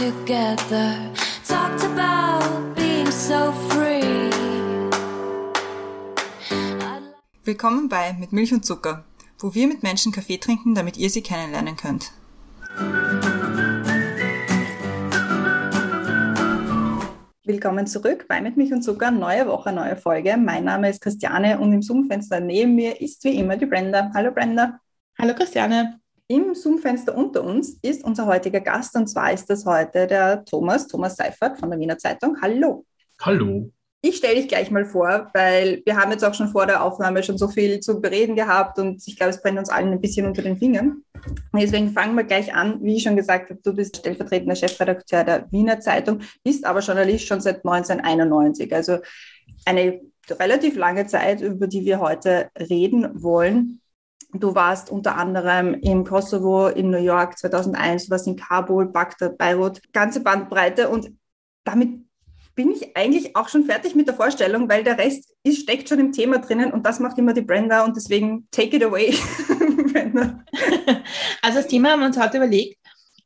together. Talked about being so free. Willkommen bei Mit Milch und Zucker, wo wir mit Menschen Kaffee trinken, damit ihr sie kennenlernen könnt. Willkommen zurück bei Mit Milch und Zucker, neue Woche, neue Folge. Mein Name ist Christiane und im Zoom-Fenster neben mir ist wie immer die Brenda. Hallo Brenda. Hallo Christiane. Im Zoom-Fenster unter uns ist unser heutiger Gast und zwar ist das heute der Thomas, Thomas Seifert von der Wiener Zeitung. Hallo. Hallo. Ich stelle dich gleich mal vor, weil wir haben jetzt auch schon vor der Aufnahme schon so viel zu bereden gehabt und ich glaube, es brennt uns allen ein bisschen unter den Fingern. Deswegen fangen wir gleich an. Wie ich schon gesagt habe, du bist stellvertretender Chefredakteur der Wiener Zeitung, bist aber Journalist schon seit 1991. Also eine relativ lange Zeit, über die wir heute reden wollen. Du warst unter anderem im Kosovo, in New York 2001, du warst in Kabul, Bagdad, Beirut, ganze Bandbreite und damit bin ich eigentlich auch schon fertig mit der Vorstellung, weil der Rest ist, steckt schon im Thema drinnen und das macht immer die Brenda und deswegen take it away, Brenda. Also das Thema haben wir uns heute überlegt,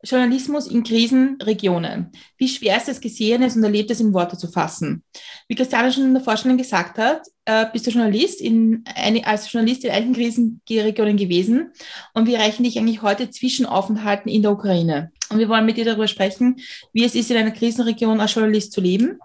Journalismus in Krisenregionen. Wie schwer ist es, Gesehenes und Erlebtes in Worte zu fassen? Wie Christiane schon in der Vorstellung gesagt hat, äh, bist du Journalist in eine, als Journalist in einigen Krisenregionen gewesen und wir erreichen dich eigentlich heute Zwischenaufenthalten in der Ukraine. Und wir wollen mit dir darüber sprechen, wie es ist, in einer Krisenregion als Journalist zu leben,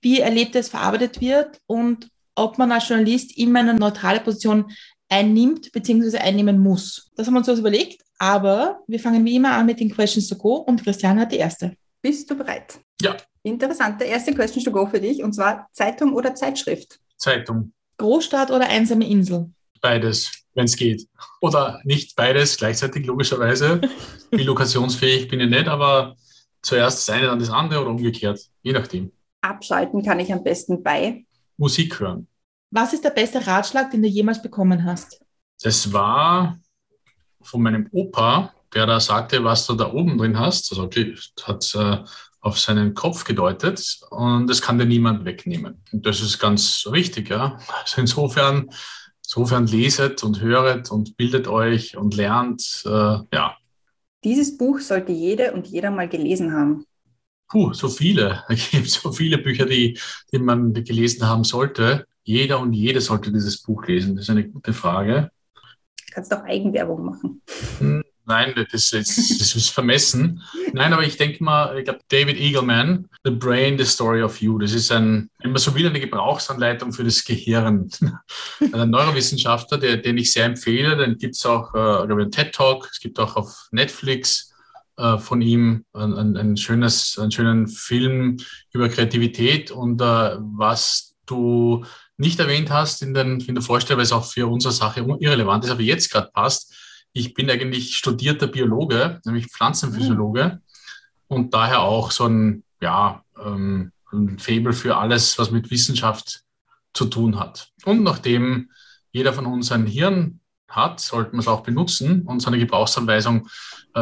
wie Erlebtes verarbeitet wird und ob man als Journalist immer eine neutrale Position einnimmt bzw. einnehmen muss. Das haben wir uns überlegt, aber wir fangen wie immer an mit den Questions to Go und Christian hat die erste. Bist du bereit? Ja. Interessant. Der erste Question to Go für dich und zwar Zeitung oder Zeitschrift? Zeitung. Großstadt oder einsame Insel? Beides, wenn es geht. Oder nicht beides gleichzeitig, logischerweise. Wie lokationsfähig bin ich nicht, aber zuerst das eine, dann das andere oder umgekehrt, je nachdem. Abschalten kann ich am besten bei Musik hören. Was ist der beste Ratschlag, den du jemals bekommen hast? Das war von meinem Opa, der da sagte, was du da oben drin hast. Also hat äh, auf seinen Kopf gedeutet und das kann dir niemand wegnehmen. Und das ist ganz richtig, ja. Also insofern, insofern leset und höret und bildet euch und lernt, äh, ja. Dieses Buch sollte jede und jeder mal gelesen haben. Puh, so viele. Es gibt so viele Bücher, die, die man gelesen haben sollte. Jeder und jede sollte dieses Buch lesen. Das ist eine gute Frage. Du kannst doch Eigenwerbung machen. Nein, das ist, das ist vermessen. Nein, aber ich denke mal, ich glaube, David Eagleman, The Brain, The Story of You, das ist ein, man so will, eine Gebrauchsanleitung für das Gehirn. ein Neurowissenschaftler, der, den ich sehr empfehle, den gibt es auch, äh, einen TED-Talk, es gibt auch auf Netflix äh, von ihm ein, ein, schönes, einen schönen Film über Kreativität und äh, was du nicht erwähnt hast in, den, in der Vorstellung, weil es auch für unsere Sache irrelevant ist, aber jetzt gerade passt. Ich bin eigentlich studierter Biologe, nämlich Pflanzenphysiologe mhm. und daher auch so ein, ja, ähm, ein Faible für alles, was mit Wissenschaft zu tun hat. Und nachdem jeder von uns ein Hirn hat, sollte man es auch benutzen. Und so eine Gebrauchsanweisung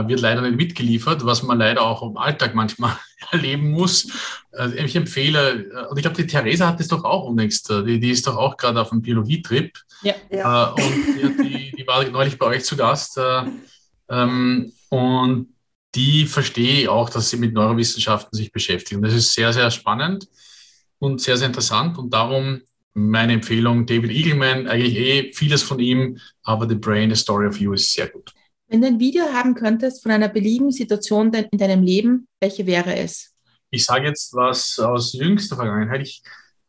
wird leider nicht mitgeliefert, was man leider auch im Alltag manchmal erleben muss. Äh, ich empfehle, äh, und ich glaube, die Theresa hat das doch auch unlängst, äh, die, die ist doch auch gerade auf einem Biologietrip. Ja. ja. Äh, und die, die, war neulich bei euch zu Gast. Äh, ähm, und die verstehe auch, dass sie mit Neurowissenschaften sich beschäftigen. Das ist sehr, sehr spannend und sehr, sehr interessant. Und darum meine Empfehlung, David Eagleman, eigentlich eh vieles von ihm, aber The Brain, The Story of You ist sehr gut. Wenn du ein Video haben könntest von einer beliebigen Situation in deinem Leben, welche wäre es? Ich sage jetzt was aus jüngster Vergangenheit. Ich,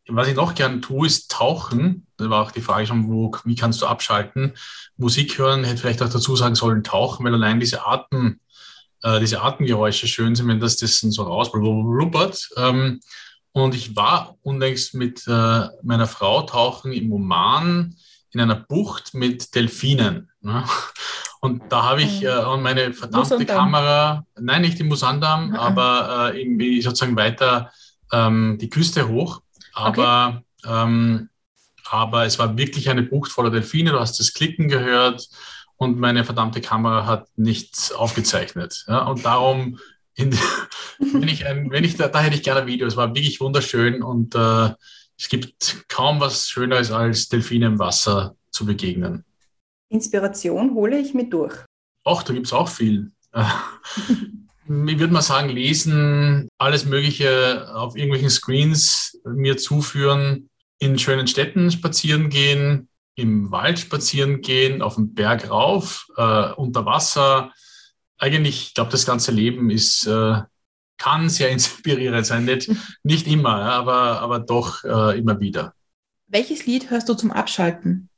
was ich noch gern tue, ist tauchen. Da war auch die Frage schon, wo, wie kannst du abschalten? Musik hören, hätte vielleicht auch dazu sagen sollen, tauchen, weil allein diese Atem, äh, diese Atemgeräusche schön sind, wenn das, das so rausblubbert. Ähm, und ich war unlängst mit äh, meiner Frau tauchen im Oman in einer Bucht mit Delfinen. Ne? Und da habe ich mhm. äh, meine verdammte Musandam. Kamera, nein, nicht im Musandam, mhm. aber äh, irgendwie sozusagen weiter ähm, die Küste hoch. Aber, okay. ähm, aber es war wirklich eine Bucht voller Delfine. Du hast das Klicken gehört und meine verdammte Kamera hat nichts aufgezeichnet. Ja? Und darum in, wenn ich, ein, wenn ich da, da hätte ich gerne ein Video. Es war wirklich wunderschön und äh, es gibt kaum was Schöneres als Delfine im Wasser zu begegnen. Inspiration hole ich mit durch. Ach, da gibt es auch viel. Ich würde mal sagen, lesen, alles Mögliche auf irgendwelchen Screens mir zuführen, in schönen Städten spazieren gehen, im Wald spazieren gehen, auf den Berg rauf, äh, unter Wasser. Eigentlich, ich glaube, das ganze Leben ist, äh, kann sehr inspirierend sein. Nicht, nicht immer, aber, aber doch äh, immer wieder. Welches Lied hörst du zum Abschalten?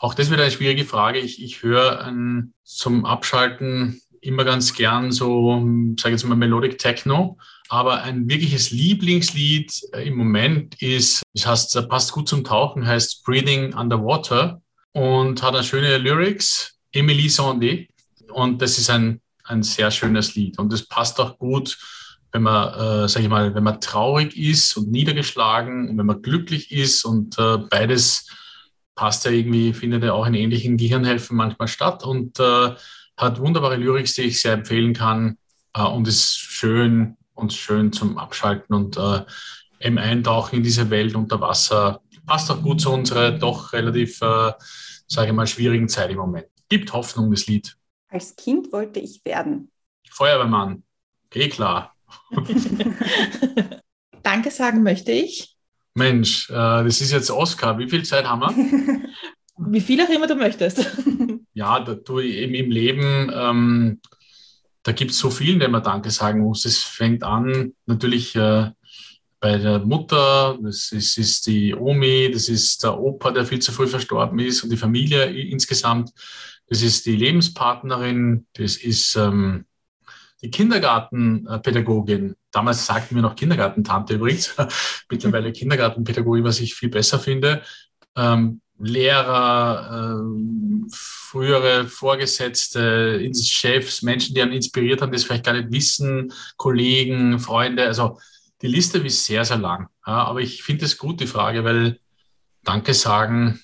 Auch das wird eine schwierige Frage. Ich, ich höre ähm, zum Abschalten immer ganz gern so, sage ich jetzt mal, Melodic Techno. Aber ein wirkliches Lieblingslied äh, im Moment ist, das heißt, passt gut zum Tauchen, heißt Breathing Underwater und hat eine schöne Lyrics, Emily Sondé. Und das ist ein, ein sehr schönes Lied. Und das passt auch gut, wenn man, äh, sage ich mal, wenn man traurig ist und niedergeschlagen und wenn man glücklich ist und äh, beides passt ja irgendwie, findet ja auch in ähnlichen Gehirnhälften manchmal statt und äh, hat wunderbare Lyrics, die ich sehr empfehlen kann äh, und ist schön und schön zum Abschalten und äh, im Eintauchen in diese Welt unter Wasser. Passt auch gut zu unserer doch relativ, äh, sage ich mal, schwierigen Zeit im Moment. Gibt Hoffnung, das Lied. Als Kind wollte ich werden. Feuerwehrmann. Eh klar. Danke sagen möchte ich. Mensch, äh, das ist jetzt Oscar. Wie viel Zeit haben wir? Wie viel auch immer du möchtest. ja, da, du eben im Leben, ähm, da gibt es so vielen, denen man Danke sagen muss. Es fängt an natürlich äh, bei der Mutter, das ist, ist, die Omi, das ist der Opa, der viel zu früh verstorben ist und die Familie insgesamt. Das ist die Lebenspartnerin, das ist ähm, die Kindergartenpädagogin. Damals sagten wir noch Kindergartentante übrigens, mittlerweile Kindergartenpädagogin, was ich viel besser finde. Ähm, Lehrer, äh, frühere Vorgesetzte, Chefs, Menschen, die einen inspiriert haben, das vielleicht gar nicht wissen, Kollegen, Freunde. Also die Liste ist sehr, sehr lang. Ja, aber ich finde es gut, die Frage, weil Danke sagen,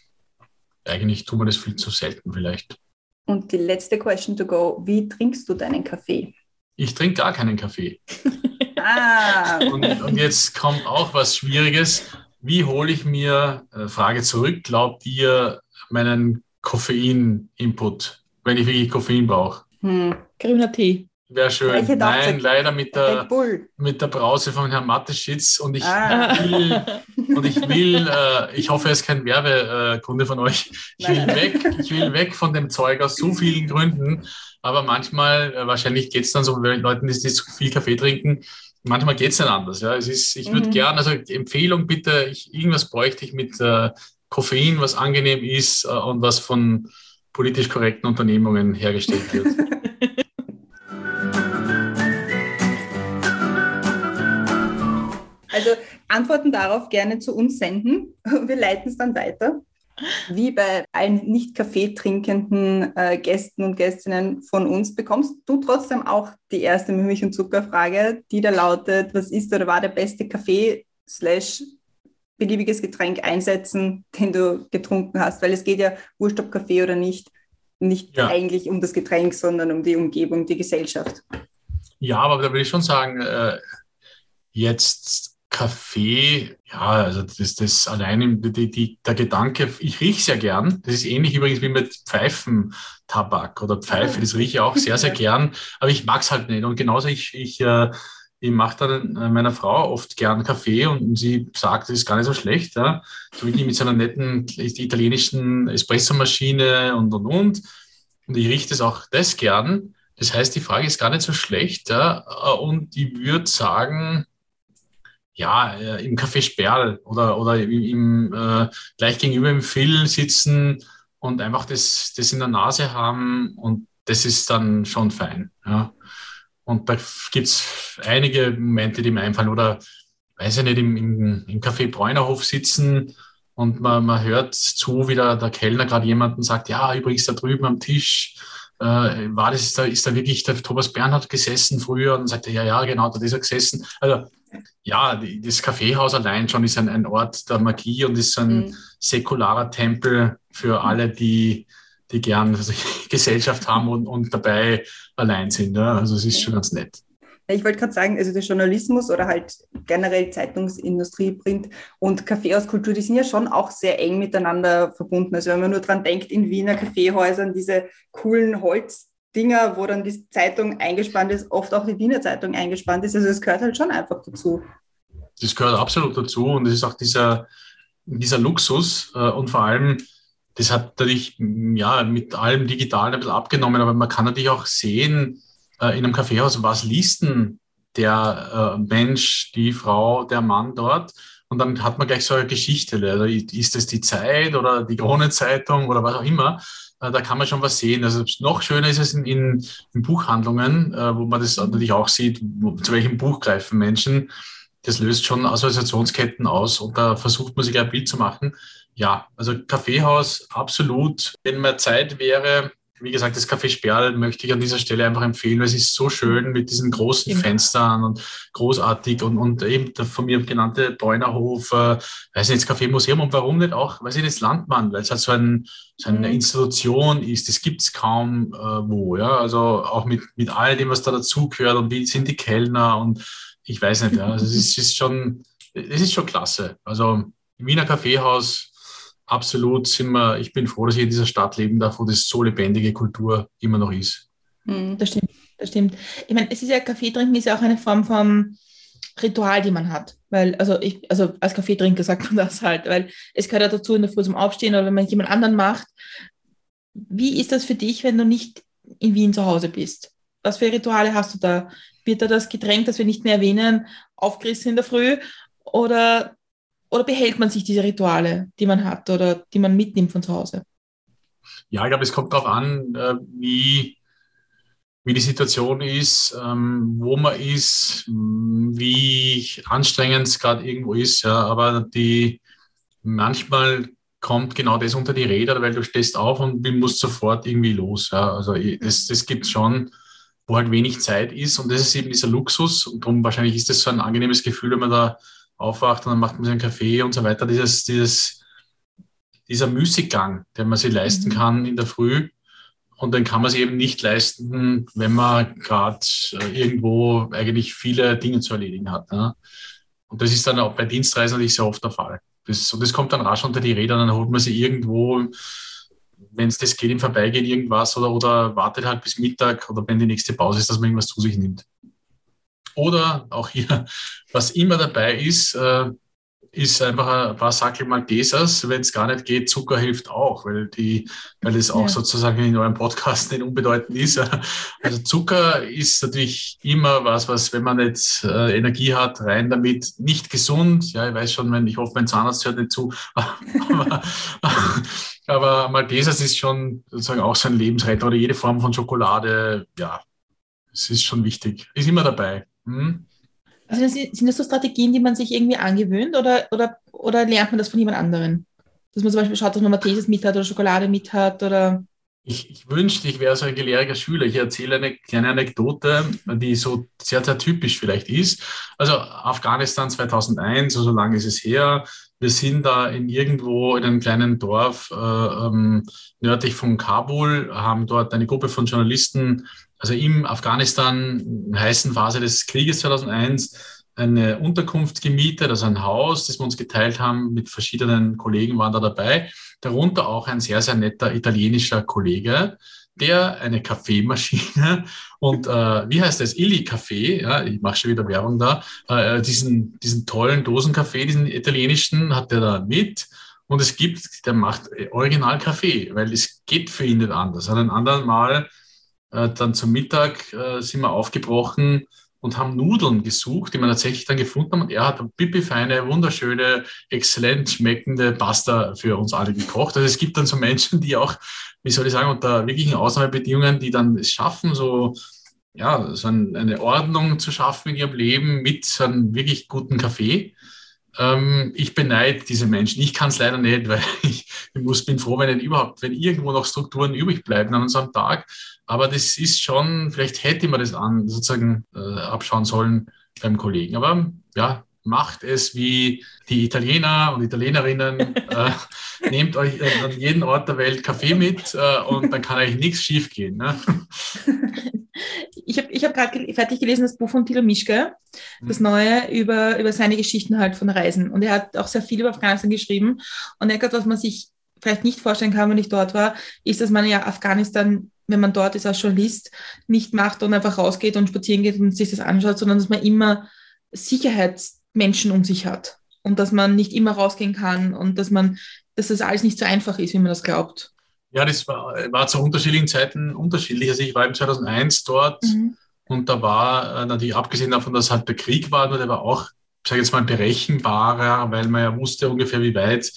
eigentlich tun wir das viel zu selten vielleicht. Und die letzte Question to go: Wie trinkst du deinen Kaffee? Ich trinke gar keinen Kaffee. ah. und, und jetzt kommt auch was Schwieriges wie hole ich mir, äh, Frage zurück, glaubt ihr, meinen Koffein-Input, wenn ich wirklich Koffein brauche? Hm. Grüner Tee. Wäre schön. Nein, leider mit der, mit der Brause von Herrn Mateschitz und ich ah. will, und ich will, äh, ich hoffe, er ist kein Werbekunde von euch. Ich will weg, ich will weg von dem Zeug aus so vielen Gründen. Aber manchmal, äh, wahrscheinlich geht es dann so, wenn Leuten, die zu viel Kaffee trinken, manchmal geht es nicht anders. Ja. Es ist, ich würde mhm. gerne, also Empfehlung bitte, ich, irgendwas bräuchte ich mit äh, Koffein, was angenehm ist äh, und was von politisch korrekten Unternehmungen hergestellt wird. also Antworten darauf gerne zu uns senden. Wir leiten es dann weiter wie bei allen nicht Kaffee trinkenden äh, Gästen und Gästinnen von uns, bekommst du trotzdem auch die erste Milch- und Zuckerfrage, die da lautet, was ist oder war der beste Kaffee slash beliebiges Getränk einsetzen, den du getrunken hast, weil es geht ja, wurscht ob Kaffee oder nicht, nicht ja. eigentlich um das Getränk, sondern um die Umgebung, die Gesellschaft. Ja, aber da will ich schon sagen, äh, jetzt Kaffee, ja, also das, das allein die, die, der Gedanke, ich rieche sehr gern. Das ist ähnlich übrigens wie mit Pfeifentabak oder Pfeife, das rieche ich auch sehr, sehr gern, aber ich mag es halt nicht. Und genauso, ich, ich, äh, ich mache dann äh, meiner Frau oft gern Kaffee und sie sagt, das ist gar nicht so schlecht. Ja? So wirklich mit so einer netten italienischen Espressomaschine und und und. Und ich rieche das auch das gern. Das heißt, die Frage ist gar nicht so schlecht. Ja? Und ich würde sagen, ja, äh, im Café Sperl oder, oder im, äh, gleich gegenüber im Phil sitzen und einfach das, das in der Nase haben und das ist dann schon fein. Ja. Und da gibt es einige Momente, die mir einfallen oder, weiß ich nicht, im, im, im Café Bräunerhof sitzen und man, man hört zu, wie der, der Kellner gerade jemanden sagt, ja, übrigens da drüben am Tisch äh, war das, ist da, ist da wirklich der Thomas Bernhard gesessen früher und sagt, ja, ja, genau, da ist er gesessen. Also ja, das Kaffeehaus allein schon ist ein, ein Ort der Magie und ist ein mhm. säkularer Tempel für alle, die, die gern also Gesellschaft haben und, und dabei allein sind. Ja? Also es ist schon ganz nett. Ich wollte gerade sagen, also der Journalismus oder halt generell Zeitungsindustrie, Print und Kaffeehauskultur, die sind ja schon auch sehr eng miteinander verbunden. Also wenn man nur dran denkt, in Wiener Kaffeehäusern diese coolen Holz Dinger, wo dann die Zeitung eingespannt ist, oft auch die Wiener Zeitung eingespannt ist. Also es gehört halt schon einfach dazu. Das gehört absolut dazu und es ist auch dieser, dieser Luxus äh, und vor allem, das hat natürlich ja, mit allem Digitalen ein bisschen abgenommen, aber man kann natürlich auch sehen äh, in einem Kaffeehaus, was liest denn der äh, Mensch, die Frau, der Mann dort und dann hat man gleich so eine Geschichte. Ist es die Zeit oder die Kronenzeitung oder was auch immer? Äh, da kann man schon was sehen. Also noch schöner ist es in, in, in Buchhandlungen, äh, wo man das natürlich auch sieht, wo, zu welchem Buch greifen Menschen. Das löst schon Assoziationsketten aus und da versucht man sich ein Bild zu machen. Ja, also Kaffeehaus absolut. Wenn mehr Zeit wäre, wie gesagt, das Café Sperl möchte ich an dieser Stelle einfach empfehlen, weil es ist so schön mit diesen großen ja. Fenstern und großartig und, und eben der von mir genannte Bräunerhof, äh, weiß nicht, das Café Museum und warum nicht auch, weiß ich nicht, das Landmann, weil es halt so, ein, so eine mhm. Institution ist, das gibt es kaum äh, wo, ja, also auch mit, mit all dem, was da dazugehört und wie sind die Kellner und ich weiß nicht, ja, also es ist, ist schon, es ist schon klasse. Also Wiener Kaffeehaus, absolut sind wir, ich bin froh, dass ich in dieser Stadt leben darf, wo das so lebendige Kultur immer noch ist. Mhm. Das stimmt, das stimmt. Ich meine, es ist ja, Kaffee trinken ist ja auch eine Form von Ritual, die man hat. Weil, also ich, also als Kaffeetrinker sagt man das halt, weil es gehört ja dazu in der Früh zum Aufstehen oder wenn man jemand anderen macht. Wie ist das für dich, wenn du nicht in Wien zu Hause bist? Was für Rituale hast du da? Wird da das Getränk, das wir nicht mehr erwähnen, aufgerissen in der Früh? Oder oder behält man sich diese Rituale, die man hat oder die man mitnimmt von zu Hause? Ja, ich glaube, es kommt darauf an, äh, wie, wie die Situation ist, ähm, wo man ist, wie anstrengend es gerade irgendwo ist. Ja. Aber die manchmal kommt genau das unter die Räder, weil du stehst auf und musst sofort irgendwie los. Ja. Also das, das gibt es schon, wo halt wenig Zeit ist und das ist eben dieser Luxus und darum wahrscheinlich ist das so ein angenehmes Gefühl, wenn man da aufwacht und dann macht man sich einen Kaffee und so weiter. Dieses, dieses, dieser Müßiggang, den man sich leisten mhm. kann in der Früh. Und den kann man sich eben nicht leisten, wenn man gerade äh, irgendwo eigentlich viele Dinge zu erledigen hat. Ne? Und das ist dann auch bei Dienstreisen natürlich sehr oft der Fall. Das, und das kommt dann rasch unter die Räder, dann holt man sich irgendwo, wenn es das geht, im Vorbeigehen irgendwas oder, oder wartet halt bis Mittag oder wenn die nächste Pause ist, dass man irgendwas zu sich nimmt. Oder auch hier, was immer dabei ist, äh, ist einfach ein paar Sackel Maltesers. Wenn es gar nicht geht, Zucker hilft auch, weil die, weil es auch ja. sozusagen in eurem Podcast nicht unbedeutend ist. Also Zucker ist natürlich immer was, was, wenn man jetzt äh, Energie hat, rein damit, nicht gesund. Ja, ich weiß schon, wenn ich hoffe, mein Zahnarzt hört nicht zu. aber, aber Maltesers ist schon sozusagen auch so ein Lebensretter oder jede Form von Schokolade. Ja, es ist schon wichtig. Ist immer dabei. Hm? Also sind das so Strategien, die man sich irgendwie angewöhnt oder, oder, oder lernt man das von jemand anderem? Dass man zum Beispiel schaut, dass man Maltesers mit hat oder Schokolade mit hat oder. Ich, ich wünschte, ich wäre so ein gelehriger Schüler. Ich erzähle eine kleine Anekdote, die so sehr, sehr typisch vielleicht ist. Also Afghanistan 2001, so lange ist es her. Wir sind da in irgendwo in einem kleinen Dorf äh, ähm, nördlich von Kabul, haben dort eine Gruppe von Journalisten also im Afghanistan, heißen Phase des Krieges 2001, eine Unterkunft gemietet, also ein Haus, das wir uns geteilt haben mit verschiedenen Kollegen waren da dabei, darunter auch ein sehr, sehr netter italienischer Kollege, der eine Kaffeemaschine und äh, wie heißt das, Illy Kaffee, ja, ich mache schon wieder Werbung da, äh, diesen, diesen tollen Dosenkaffee, diesen italienischen, hat der da mit. Und es gibt, der macht Original Kaffee, weil es geht für ihn nicht anders. An einem anderen Mal dann zum Mittag äh, sind wir aufgebrochen und haben Nudeln gesucht, die wir tatsächlich dann gefunden haben. Und er hat eine pipifeine, wunderschöne, exzellent schmeckende Pasta für uns alle gekocht. Also es gibt dann so Menschen, die auch, wie soll ich sagen, unter wirklichen Ausnahmebedingungen, die dann es schaffen, so, ja, so eine Ordnung zu schaffen in ihrem Leben mit so einem wirklich guten Kaffee. Ähm, ich beneide diese Menschen. Ich kann es leider nicht, weil ich, ich muss, bin froh, wenn überhaupt, wenn irgendwo noch Strukturen übrig bleiben an unserem Tag. Aber das ist schon, vielleicht hätte man das an, sozusagen äh, abschauen sollen beim Kollegen. Aber ja, macht es wie die Italiener und Italienerinnen. äh, nehmt euch äh, an jeden Ort der Welt Kaffee mit äh, und dann kann eigentlich nichts schief gehen. Ne? Ich habe ich hab gerade fertig gelesen das Buch von Thilo Mischke, das mhm. neue, über, über seine Geschichten halt von Reisen. Und er hat auch sehr viel über Afghanistan geschrieben. Und er hat, was man sich vielleicht nicht vorstellen kann, wenn ich dort war, ist, dass man ja Afghanistan wenn man dort ist als Journalist, nicht macht und einfach rausgeht und spazieren geht und sich das anschaut, sondern dass man immer Sicherheitsmenschen um sich hat und dass man nicht immer rausgehen kann und dass man, dass das alles nicht so einfach ist, wie man das glaubt. Ja, das war, war zu unterschiedlichen Zeiten unterschiedlich. Also ich war im 2001 dort mhm. und da war äh, natürlich abgesehen davon, dass halt der Krieg war, nur der war auch, sage ich jetzt mal, berechenbarer, weil man ja wusste ungefähr, wie weit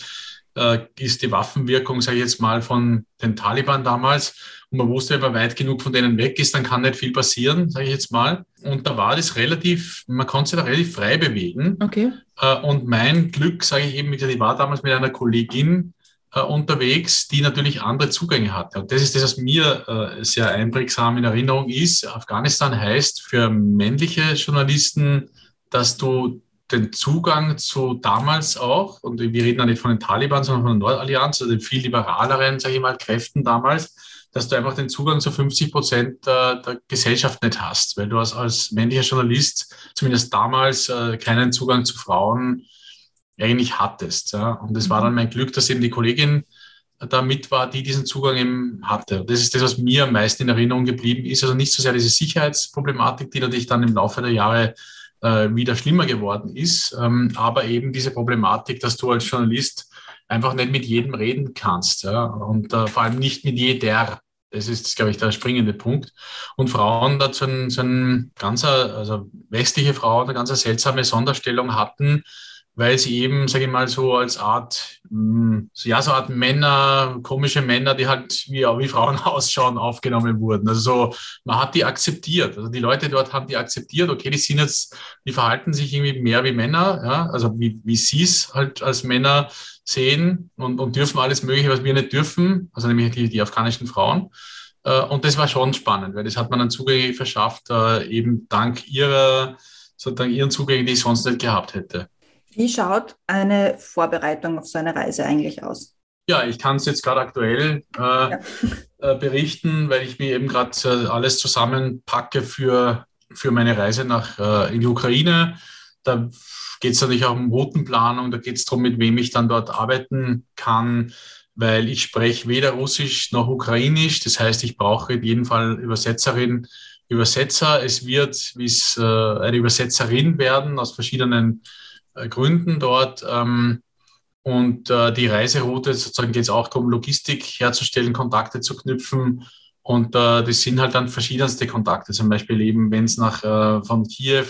äh, ist die Waffenwirkung, sage ich jetzt mal, von den Taliban damals. Und man wusste, wenn man weit genug von denen weg ist, dann kann nicht viel passieren, sage ich jetzt mal. Und da war das relativ, man konnte sich da relativ frei bewegen. Okay. Äh, und mein Glück, sage ich eben, ich war damals mit einer Kollegin äh, unterwegs, die natürlich andere Zugänge hatte. Und das ist das, was mir äh, sehr einprägsam in Erinnerung ist. Afghanistan heißt für männliche Journalisten, dass du den Zugang zu damals auch, und wir reden ja nicht von den Taliban, sondern von der Nordallianz, also den viel liberaleren, sage ich mal, Kräften damals, dass du einfach den Zugang zu 50 Prozent der, der Gesellschaft nicht hast, weil du als, als männlicher Journalist zumindest damals äh, keinen Zugang zu Frauen eigentlich hattest. Ja? Und es war mhm. dann mein Glück, dass eben die Kollegin da mit war, die diesen Zugang eben hatte. Das ist das, was mir am meisten in Erinnerung geblieben ist. Also nicht so sehr diese Sicherheitsproblematik, die natürlich dann im Laufe der Jahre äh, wieder schlimmer geworden ist, ähm, aber eben diese Problematik, dass du als Journalist einfach nicht mit jedem reden kannst ja? und äh, vor allem nicht mit jeder. Das ist, glaube ich, der springende Punkt. Und Frauen dazu ein, so ein ganzer, also westliche Frauen eine ganz seltsame Sonderstellung hatten, weil sie eben, sage ich mal, so als Art, hm, ja, so Art Männer, komische Männer, die halt wie, wie Frauen ausschauen, aufgenommen wurden. Also so, man hat die akzeptiert. Also die Leute dort haben die akzeptiert, okay, die sind jetzt, die verhalten sich irgendwie mehr wie Männer, ja, also wie, wie sie es halt als Männer sehen und, und dürfen alles Mögliche, was wir nicht dürfen, also nämlich die, die afghanischen Frauen. Äh, und das war schon spannend, weil das hat man dann Zugänge verschafft, äh, eben dank ihrer, sozusagen ihren Zugängen, die ich sonst nicht gehabt hätte. Wie schaut eine Vorbereitung auf so eine Reise eigentlich aus? Ja, ich kann es jetzt gerade aktuell äh, ja. äh, berichten, weil ich mir eben gerade äh, alles zusammenpacke für, für meine Reise nach in die Ukraine. Da geht es natürlich auch um Routenplanung, da geht es darum, mit wem ich dann dort arbeiten kann, weil ich spreche weder Russisch noch Ukrainisch. Das heißt, ich brauche in jedem Fall Übersetzerin, Übersetzer. Es wird wie es äh, eine Übersetzerin werden aus verschiedenen äh, Gründen dort. Ähm, und äh, die Reiseroute, sozusagen geht es auch darum, Logistik herzustellen, Kontakte zu knüpfen. Und äh, das sind halt dann verschiedenste Kontakte. Zum Beispiel eben, wenn es nach äh, von Kiew,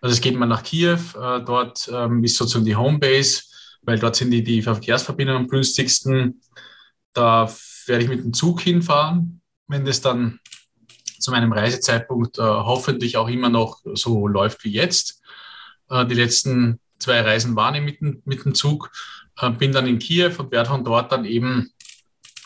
also es geht mal nach Kiew, äh, dort ähm, ist sozusagen die Homebase, weil dort sind die, die Verkehrsverbindungen am günstigsten. Da werde ich mit dem Zug hinfahren. Wenn das dann zu meinem Reisezeitpunkt äh, hoffentlich auch immer noch so läuft wie jetzt. Äh, die letzten zwei Reisen waren ich mit, dem, Zug, bin dann in Kiew und werde von dort dann eben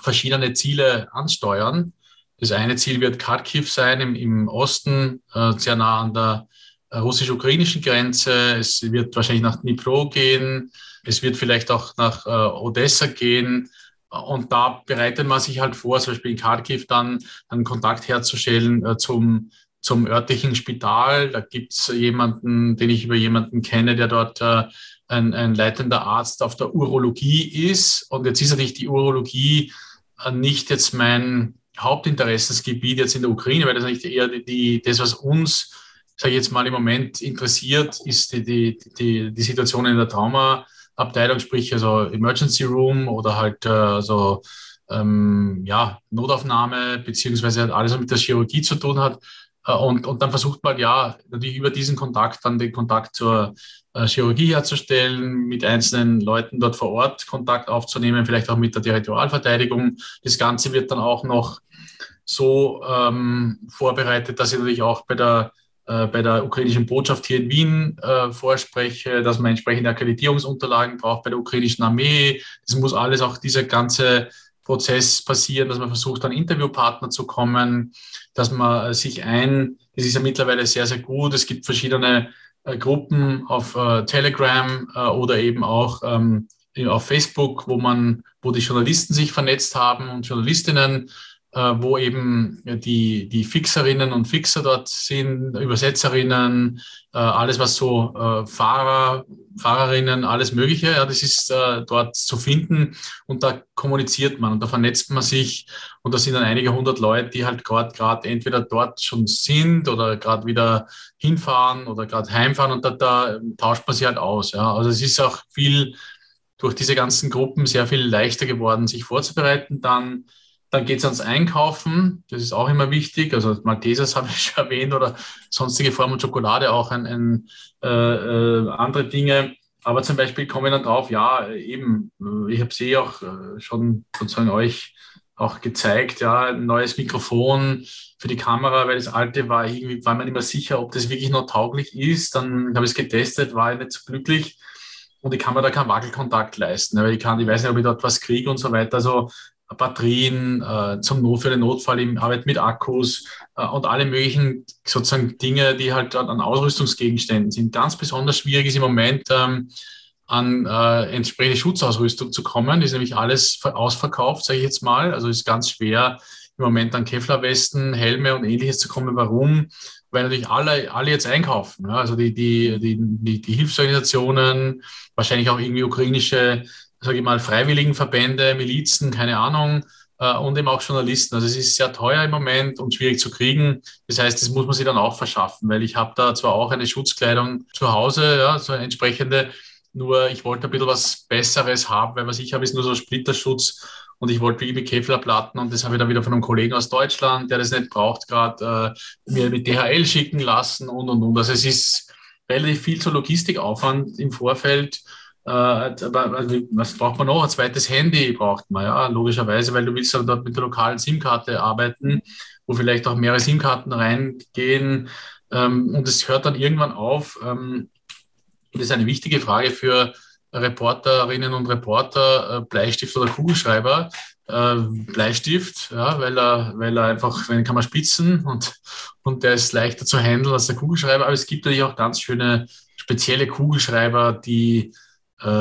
verschiedene Ziele ansteuern. Das eine Ziel wird Kharkiv sein im, im Osten, sehr nah an der russisch-ukrainischen Grenze. Es wird wahrscheinlich nach Dnipro gehen. Es wird vielleicht auch nach äh, Odessa gehen. Und da bereitet man sich halt vor, zum Beispiel in Kharkiv dann einen Kontakt herzustellen äh, zum zum örtlichen Spital. Da gibt es jemanden, den ich über jemanden kenne, der dort äh, ein, ein leitender Arzt auf der Urologie ist. Und jetzt ist natürlich die Urologie äh, nicht jetzt mein Hauptinteressensgebiet jetzt in der Ukraine, weil das eigentlich eher die, das, was uns, sage ich jetzt mal, im Moment interessiert, ist die, die, die, die Situation in der Traumaabteilung, sprich also Emergency Room oder halt äh, so ähm, ja, Notaufnahme, beziehungsweise halt alles, was mit der Chirurgie zu tun hat. Äh, und, und dann versucht man ja natürlich über diesen Kontakt dann den Kontakt zur äh, Chirurgie herzustellen, mit einzelnen Leuten dort vor Ort Kontakt aufzunehmen, vielleicht auch mit der Territorialverteidigung. Das Ganze wird dann auch noch so ähm, vorbereitet, dass ich natürlich auch bei der, bei der ukrainischen Botschaft hier in Wien äh, vorspreche, dass man entsprechende Akkreditierungsunterlagen braucht bei der ukrainischen Armee. Das muss alles auch dieser ganze Prozess passieren, dass man versucht, an Interviewpartner zu kommen, dass man sich ein, das ist ja mittlerweile sehr, sehr gut. Es gibt verschiedene äh, Gruppen auf äh, Telegram äh, oder eben auch ähm, auf Facebook, wo man, wo die Journalisten sich vernetzt haben und Journalistinnen äh, wo eben die, die Fixerinnen und Fixer dort sind, Übersetzerinnen, äh, alles was so äh, Fahrer, Fahrerinnen, alles Mögliche, ja, das ist äh, dort zu finden und da kommuniziert man und da vernetzt man sich und da sind dann einige hundert Leute, die halt gerade gerade entweder dort schon sind oder gerade wieder hinfahren oder gerade heimfahren und da, da tauscht man sich halt aus. Ja. Also es ist auch viel durch diese ganzen Gruppen sehr viel leichter geworden, sich vorzubereiten. Dann dann geht es ans Einkaufen, das ist auch immer wichtig. Also Maltesers habe ich schon erwähnt oder sonstige Formen Schokolade, auch ein, ein äh, äh, andere Dinge. Aber zum Beispiel kommen wir dann drauf, ja, eben, ich habe sie auch äh, schon sozusagen euch auch gezeigt, ja, ein neues Mikrofon für die Kamera, weil das alte war irgendwie, war man immer sicher, ob das wirklich noch tauglich ist. Dann habe ich es getestet, war ich nicht so glücklich und ich kann mir da keinen Wackelkontakt leisten. Weil ich kann, ich weiß nicht, ob ich dort was kriege und so weiter. Also Batterien, äh, zum Not für den Notfall im Arbeit mit Akkus äh, und alle möglichen sozusagen Dinge, die halt an Ausrüstungsgegenständen sind. Ganz besonders schwierig ist im Moment ähm, an äh, entsprechende Schutzausrüstung zu kommen. Ist nämlich alles ausverkauft, sage ich jetzt mal. Also ist ganz schwer im Moment an Kevlarwesten, Helme und ähnliches zu kommen. Warum? Weil natürlich alle, alle jetzt einkaufen. Ja? Also die, die, die, die, die Hilfsorganisationen, wahrscheinlich auch irgendwie ukrainische sage ich mal, Freiwilligenverbände, Milizen, keine Ahnung, äh, und eben auch Journalisten. Also es ist sehr teuer im Moment und schwierig zu kriegen. Das heißt, das muss man sich dann auch verschaffen, weil ich habe da zwar auch eine Schutzkleidung zu Hause, ja, so eine entsprechende, nur ich wollte ein bisschen was Besseres haben, weil was ich habe, ist nur so Splitterschutz und ich wollte wie mit Kevlarplatten und das habe ich dann wieder von einem Kollegen aus Deutschland, der das nicht braucht, gerade äh, mir mit DHL schicken lassen und und und. Also es ist relativ viel zu Logistikaufwand im Vorfeld was braucht man noch? Ein zweites Handy braucht man, ja, logischerweise, weil du willst ja dort mit der lokalen SIM-Karte arbeiten, wo vielleicht auch mehrere SIM-Karten reingehen. Ähm, und es hört dann irgendwann auf. Ähm, das ist eine wichtige Frage für Reporterinnen und Reporter, äh, Bleistift oder Kugelschreiber. Äh, Bleistift, ja, weil er, weil er einfach, wenn kann man spitzen und, und der ist leichter zu handeln als der Kugelschreiber. Aber es gibt natürlich auch ganz schöne spezielle Kugelschreiber, die äh,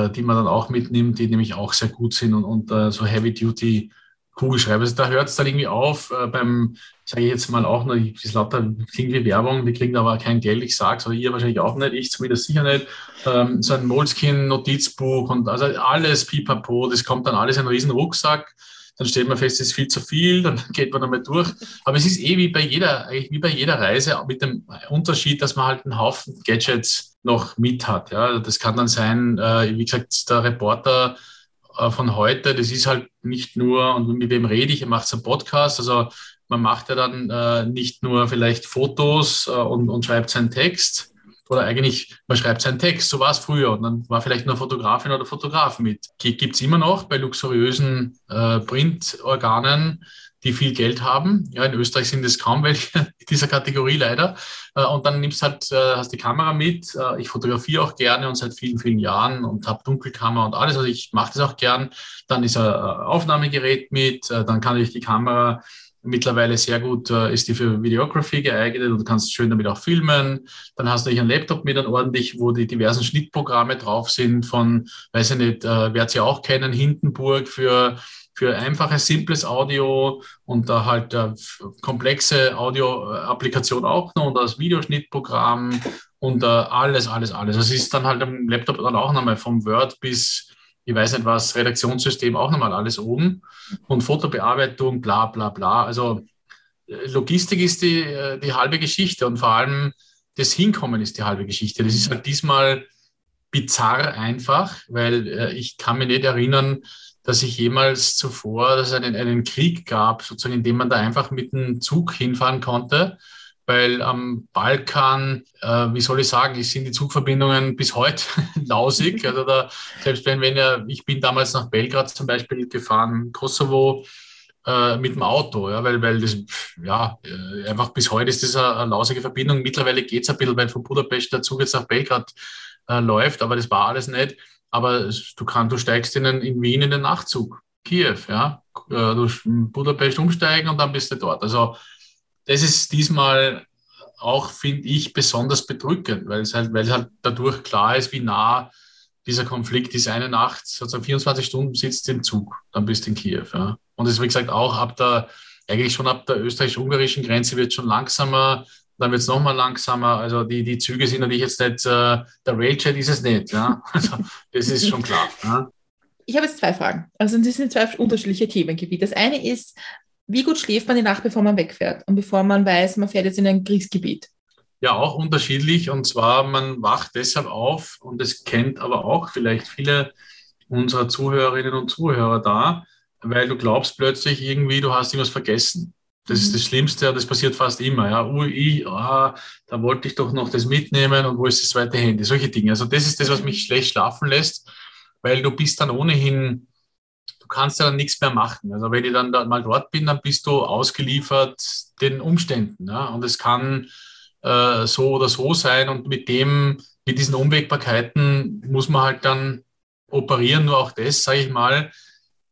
die man dann auch mitnimmt, die nämlich auch sehr gut sind und, und äh, so Heavy-Duty Kugelschreiber. Also da hört es dann irgendwie auf äh, beim, sage ich jetzt mal auch noch, das lauter, klingt wie Werbung, die kriegen aber kein Geld, ich sage es, oder ihr wahrscheinlich auch nicht, ich zumindest sicher nicht. Ähm, so ein Moleskin-Notizbuch und also alles pipapo, das kommt dann alles in einen riesen Rucksack dann stellt man fest, es ist viel zu viel, dann geht man damit durch. Aber es ist eh wie bei jeder, wie bei jeder Reise, mit dem Unterschied, dass man halt einen Haufen Gadgets noch mit hat. Ja, das kann dann sein, äh, wie gesagt, der Reporter äh, von heute, das ist halt nicht nur, und mit wem rede ich, er macht einen Podcast, also man macht ja dann äh, nicht nur vielleicht Fotos und, und schreibt seinen Text, oder eigentlich, man schreibt seinen Text, so war es früher und dann war vielleicht nur Fotografin oder Fotograf mit. Gibt es immer noch bei luxuriösen äh, Printorganen, die viel Geld haben. Ja, in Österreich sind es kaum welche dieser Kategorie leider. Äh, und dann nimmst halt, äh, hast die Kamera mit. Äh, ich fotografiere auch gerne und seit vielen, vielen Jahren und habe Dunkelkammer und alles. Also ich mache das auch gern. Dann ist ein Aufnahmegerät mit, dann kann ich die Kamera Mittlerweile sehr gut ist die für Videography geeignet und du kannst schön damit auch filmen. Dann hast du einen Laptop mit, dann ordentlich, wo die diversen Schnittprogramme drauf sind von, weiß ich nicht, äh, werdet ihr auch kennen, Hindenburg für für einfaches, simples Audio und da halt äh, komplexe Audio-Applikation auch noch und das Videoschnittprogramm und äh, alles, alles, alles. Das ist dann halt am Laptop dann auch nochmal vom Word bis ich weiß nicht was, Redaktionssystem auch nochmal alles oben und Fotobearbeitung, bla bla bla. Also äh, Logistik ist die, äh, die halbe Geschichte und vor allem das Hinkommen ist die halbe Geschichte. Das ist halt diesmal bizarr einfach, weil äh, ich kann mich nicht erinnern, dass ich jemals zuvor, dass es einen, einen Krieg gab, sozusagen, in dem man da einfach mit dem Zug hinfahren konnte weil am Balkan, äh, wie soll ich sagen, sind die Zugverbindungen bis heute lausig. Also da, selbst wenn, wenn ja, ich bin damals nach Belgrad zum Beispiel gefahren, Kosovo, äh, mit dem Auto, ja, weil, weil das, ja, äh, einfach bis heute ist das eine, eine lausige Verbindung. Mittlerweile geht es ein bisschen, weil von Budapest der Zug jetzt nach Belgrad äh, läuft, aber das war alles nicht. Aber du kannst, du steigst in, den, in Wien in den Nachtzug, Kiew, ja, äh, du Budapest umsteigen und dann bist du dort. Also das ist diesmal auch, finde ich, besonders bedrückend, weil es halt, weil es halt dadurch klar ist, wie nah dieser Konflikt ist. Eine Nacht, sozusagen 24 Stunden sitzt im Zug, dann bist du in Kiew. Ja. Und es ist, wie gesagt, auch ab der eigentlich schon ab der österreichisch-ungarischen Grenze wird schon langsamer, dann wird es nochmal langsamer. Also die, die Züge sind natürlich jetzt nicht, äh, der Railjet ist es nicht. Ja? Also das ist schon klar. Ja? Ich habe jetzt zwei Fragen. Also das sind zwei unterschiedliche Themengebiete. Das eine ist, wie gut schläft man die Nacht, bevor man wegfährt und bevor man weiß, man fährt jetzt in ein Kriegsgebiet? Ja, auch unterschiedlich. Und zwar, man wacht deshalb auf und es kennt aber auch vielleicht viele unserer Zuhörerinnen und Zuhörer da, weil du glaubst plötzlich irgendwie, du hast irgendwas vergessen. Das ist mhm. das Schlimmste das passiert fast immer. Ja, ui, ah, da wollte ich doch noch das mitnehmen und wo ist das zweite Handy? Solche Dinge. Also das ist das, was mich schlecht schlafen lässt, weil du bist dann ohnehin, du kannst ja dann nichts mehr machen. Also wenn ich dann da mal dort bin, dann bist du ausgeliefert den Umständen. Ja? Und es kann äh, so oder so sein und mit dem, mit diesen Unwägbarkeiten muss man halt dann operieren. Nur auch das, sage ich mal,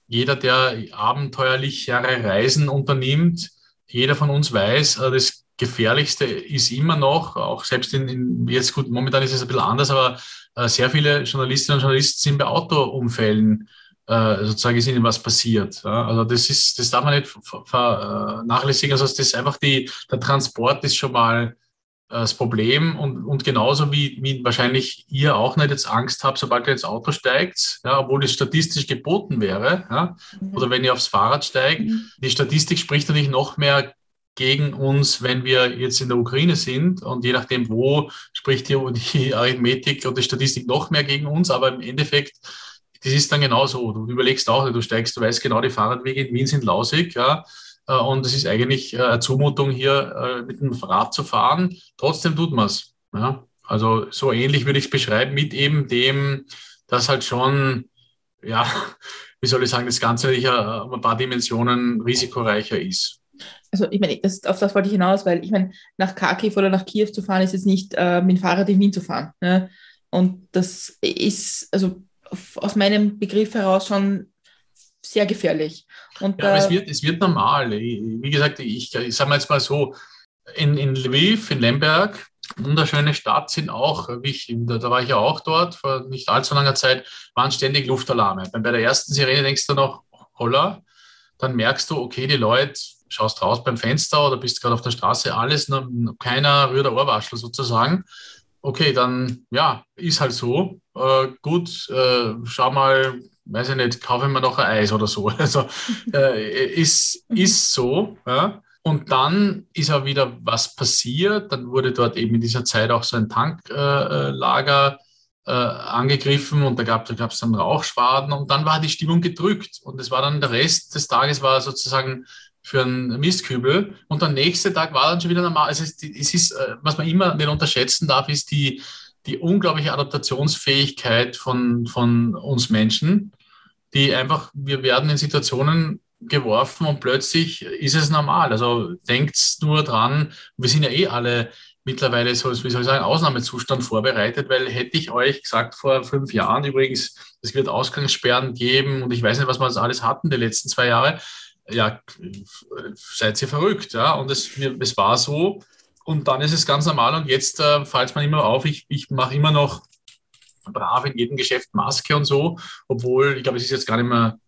jeder, der abenteuerlichere Reisen unternimmt, jeder von uns weiß, äh, das Gefährlichste ist immer noch, auch selbst in, in jetzt gut, momentan ist es ein bisschen anders, aber äh, sehr viele Journalistinnen und Journalisten sind bei Autounfällen äh, sozusagen ist ihnen was passiert. Also das ist, das darf man nicht vernachlässigen. Also das ist einfach die, der Transport ist schon mal das Problem und, und genauso wie, wie wahrscheinlich ihr auch nicht jetzt Angst habt, sobald ihr ins Auto steigt, ja, obwohl es statistisch geboten wäre, ja, mhm. oder wenn ihr aufs Fahrrad steigt, mhm. die Statistik spricht natürlich noch mehr gegen uns, wenn wir jetzt in der Ukraine sind und je nachdem wo, spricht die, die Arithmetik und die Statistik noch mehr gegen uns, aber im Endeffekt das ist dann genauso. Du überlegst auch, du steigst, du weißt genau, die Fahrradwege in Wien sind lausig, ja, äh, und es ist eigentlich äh, eine Zumutung, hier äh, mit dem Rad zu fahren. Trotzdem tut man es. Ja? Also so ähnlich würde ich es beschreiben, mit eben dem, dass halt schon, ja, wie soll ich sagen, das Ganze natürlich um ein paar Dimensionen risikoreicher ist. Also ich meine, das, auf das wollte ich hinaus, weil ich meine, nach Kharkiv oder nach Kiew zu fahren, ist jetzt nicht äh, mit dem Fahrrad in Wien zu fahren. Ne? Und das ist, also aus meinem Begriff heraus schon sehr gefährlich. Und, ja, aber es wird, es wird normal. Wie gesagt, ich, ich sage mal jetzt mal so, in, in Lviv, in Lemberg, wunderschöne Stadt, sind auch, ich, da, da, war ich ja auch dort, vor nicht allzu langer Zeit, waren ständig Luftalarme. Bei der ersten Sirene denkst du noch, holla, dann merkst du, okay, die Leute, schaust raus beim Fenster oder bist gerade auf der Straße, alles, keiner rührt der Ohrwaschel sozusagen. Okay, dann ja, ist halt so. Äh, gut, äh, schau mal, weiß ich nicht, kaufe ich mir noch ein Eis oder so. Also äh, ist, ist so. Ja. Und dann ist auch wieder was passiert. Dann wurde dort eben in dieser Zeit auch so ein Tanklager äh, angegriffen und da gab es dann Rauchschwaden und dann war die Stimmung gedrückt. Und es war dann der Rest des Tages war sozusagen für einen Mistkübel. Und der nächste Tag war dann schon wieder normal. Also es, es ist, äh, was man immer nicht unterschätzen darf, ist die, die unglaubliche Adaptationsfähigkeit von, von uns Menschen die einfach, wir werden in Situationen geworfen und plötzlich ist es normal. Also denkt nur dran, wir sind ja eh alle mittlerweile so, wie soll ich sagen, Ausnahmezustand vorbereitet, weil hätte ich euch gesagt vor fünf Jahren übrigens, es wird Ausgangssperren geben und ich weiß nicht, was wir alles hatten die letzten zwei Jahre, ja, seid ihr verrückt, ja, und es, es war so und dann ist es ganz normal und jetzt äh, fällt es mir immer auf, ich, ich mache immer noch brav in jedem Geschäft Maske und so, obwohl, ich glaube, es ist jetzt gar nicht mehr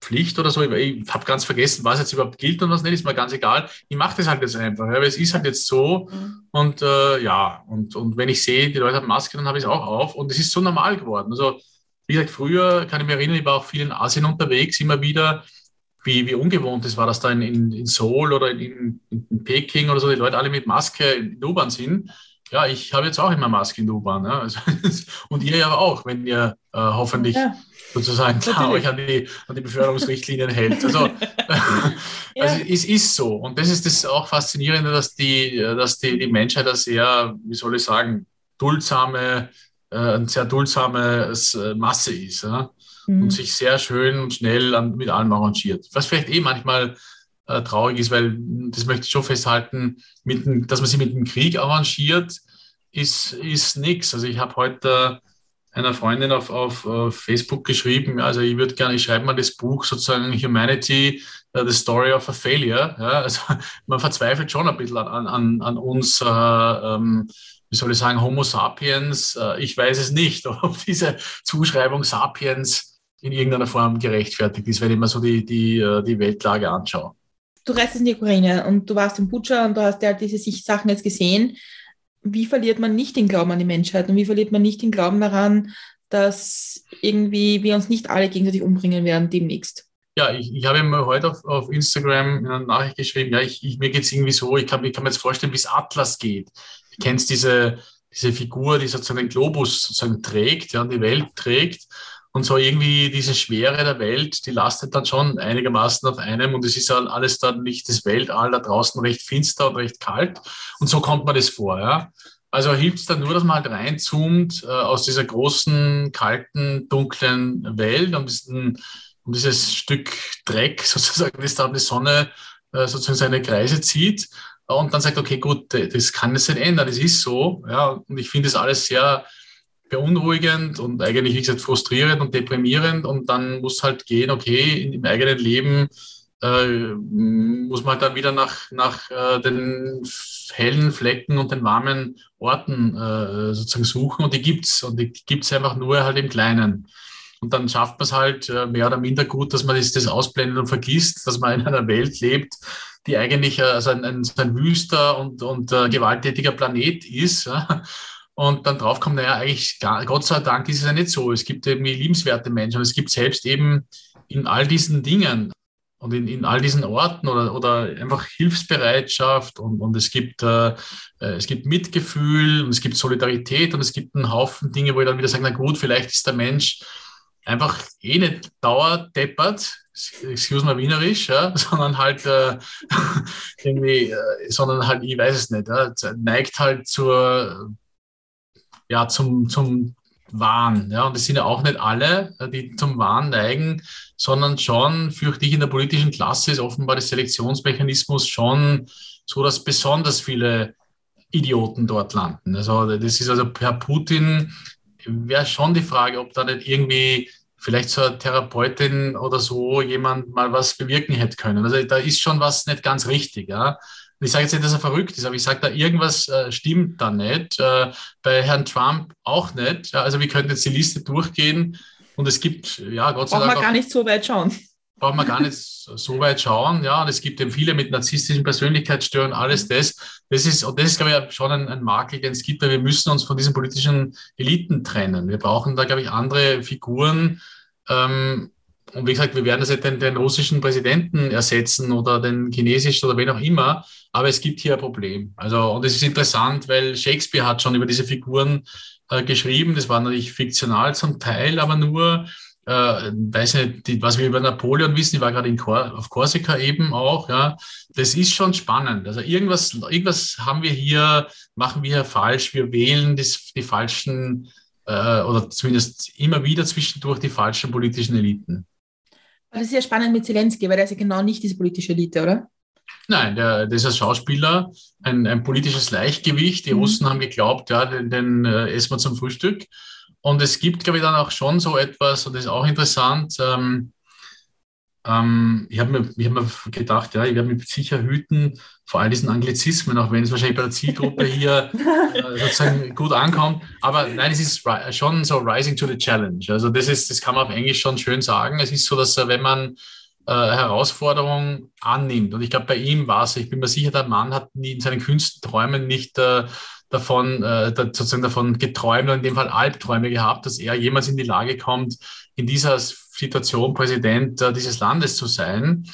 Pflicht oder so. Ich, ich habe ganz vergessen, was jetzt überhaupt gilt und was nicht, ist mir ganz egal. Ich mache das halt jetzt einfach, ja, weil es ist halt jetzt so. Mhm. Und äh, ja, und, und wenn ich sehe, die Leute haben Maske, dann habe ich es auch auf. Und es ist so normal geworden. Also, wie gesagt, früher kann ich mich erinnern, ich war auch viel in Asien unterwegs, immer wieder, wie, wie ungewohnt es war, dass da in, in, in Seoul oder in, in, Peking oder so die Leute alle mit Maske in der U-Bahn sind. Ja, ich habe jetzt auch immer Maske in der U-Bahn. Ja. Also, und ihr ja auch, wenn ihr äh, hoffentlich ja. sozusagen klar euch an die, an die Beförderungsrichtlinien hält. Also, ja. also es ist so. Und das ist das auch Faszinierende, dass die, dass die, die Menschheit eine sehr, wie soll ich sagen, duldsame, äh, eine sehr duldsame äh, Masse ist. Ja? Mhm. Und sich sehr schön und schnell an, mit allem arrangiert. Was vielleicht eh manchmal äh, traurig ist, weil das möchte ich schon festhalten, mit, dass man sich mit dem Krieg arrangiert, ist, ist nichts. Also ich habe heute einer Freundin auf, auf, auf Facebook geschrieben, also ich würde gerne, ich schreibe mal das Buch sozusagen Humanity, uh, The Story of a Failure. Ja, also man verzweifelt schon ein bisschen an, an, an uns, äh, ähm, wie soll ich sagen, Homo sapiens. Äh, ich weiß es nicht, ob diese Zuschreibung Sapiens in irgendeiner Form gerechtfertigt ist, wenn ich mir so die, die, äh, die Weltlage anschaue. du reist in die Ukraine und du warst in Butscha und du hast ja diese Sachen jetzt gesehen. Wie verliert man nicht den Glauben an die Menschheit und wie verliert man nicht den Glauben daran, dass irgendwie wir uns nicht alle gegenseitig umbringen werden demnächst? Ja, ich, ich habe mir heute auf, auf Instagram eine Nachricht geschrieben, ja, ich, ich mir geht es irgendwie so, ich kann, ich kann mir jetzt vorstellen, wie es Atlas geht. Du kennst diese, diese Figur, die sozusagen den Globus sozusagen trägt, ja, die Welt trägt. Und so irgendwie diese Schwere der Welt, die lastet dann schon einigermaßen auf einem und es ist halt alles dann nicht das Weltall da draußen recht finster und recht kalt. Und so kommt man das vor, ja. Also hilft es dann nur, dass man halt reinzoomt äh, aus dieser großen, kalten, dunklen Welt und diesen, um dieses Stück Dreck sozusagen, das da um die Sonne äh, sozusagen seine Kreise zieht und dann sagt, okay, gut, das kann es nicht ändern, das ist so. Ja, und ich finde das alles sehr beunruhigend und eigentlich, wie gesagt, frustrierend und deprimierend. Und dann muss halt gehen, okay, im eigenen Leben äh, muss man halt dann wieder nach, nach äh, den hellen Flecken und den warmen Orten äh, sozusagen suchen. Und die gibt's Und die gibt's einfach nur halt im Kleinen. Und dann schafft man es halt äh, mehr oder minder gut, dass man das, das ausblendet und vergisst, dass man in einer Welt lebt, die eigentlich also ein, ein, ein wüster und, und äh, gewalttätiger Planet ist. Und dann draufkommt, naja, eigentlich, Gott sei Dank ist es ja nicht so. Es gibt irgendwie liebenswerte Menschen. Es gibt selbst eben in all diesen Dingen und in, in all diesen Orten oder, oder einfach Hilfsbereitschaft und, und es, gibt, äh, äh es gibt Mitgefühl und es gibt Solidarität und es gibt einen Haufen Dinge, wo ich dann wieder sage, na gut, vielleicht ist der Mensch einfach eh nicht dauerdeppert, excuse mal wienerisch, ja, sondern halt äh, irgendwie, äh, sondern halt, ich weiß es nicht, ja, neigt halt zur, ja, zum, zum Wahn. Ja, und das sind ja auch nicht alle, äh, die zum Wahn neigen, sondern schon, fürchte ich, in der politischen Klasse ist offenbar der Selektionsmechanismus schon so, dass besonders viele Idioten dort landen. Also das ist also Herr Putin wäre schon die Frage, ob da nicht irgendwie vielleicht so eine Therapeutin oder so jemand mal was bewirken hätte können. Also da ist schon was nicht ganz richtig. Ja. Ich sage jetzt nicht, dass er verrückt ist, aber ich sage da, irgendwas äh, stimmt da nicht. Äh, bei Herrn Trump auch nicht. Ja, also wir könnten jetzt die Liste durchgehen und es gibt, ja, Gott sei Dank. Braucht man gar nicht so weit schauen. Braucht man gar nicht so weit schauen. Ja, und es gibt eben viele mit narzisstischen Persönlichkeitsstörungen, alles das. Das ist, und das ist, glaube ich, schon ein, ein Makel, den es gibt, weil wir müssen uns von diesen politischen Eliten trennen. Wir brauchen da, glaube ich, andere Figuren, ähm, und wie gesagt, wir werden das nicht den, den, russischen Präsidenten ersetzen oder den chinesischen oder wen auch immer, aber es gibt hier ein Problem. Also, und es ist interessant, weil Shakespeare hat schon über diese Figuren äh, geschrieben. Das war natürlich fiktional zum Teil, aber nur, äh, weiß nicht, die, was wir über Napoleon wissen, ich war gerade auf Korsika eben auch, ja. Das ist schon spannend. Also irgendwas, irgendwas haben wir hier, machen wir hier falsch. Wir wählen das, die falschen äh, oder zumindest immer wieder zwischendurch die falschen politischen Eliten. Das ist ja spannend mit Zelensky, weil der ist ja genau nicht diese politische Elite, oder? Nein, der, der ist als Schauspieler ein, ein politisches Leichtgewicht. Die mhm. Russen haben geglaubt, ja, den, den äh, essen wir zum Frühstück. Und es gibt, glaube ich, dann auch schon so etwas, und das ist auch interessant, ähm, ähm, ich habe mir, hab mir gedacht, ja, ich werde mich sicher hüten vor all diesen Anglizismen, auch wenn es wahrscheinlich bei der Zielgruppe hier äh, sozusagen gut ankommt. Aber nein, es ist schon so rising to the challenge. Also das ist, das kann man auf Englisch schon schön sagen. Es ist so, dass wenn man äh, Herausforderungen annimmt, und ich glaube, bei ihm war es, ich bin mir sicher, der Mann hat nie in seinen kühnsten Träumen nicht äh, davon, äh, sozusagen davon geträumt, oder in dem Fall Albträume gehabt, dass er jemals in die Lage kommt, in dieser Situation Präsident äh, dieses Landes zu sein.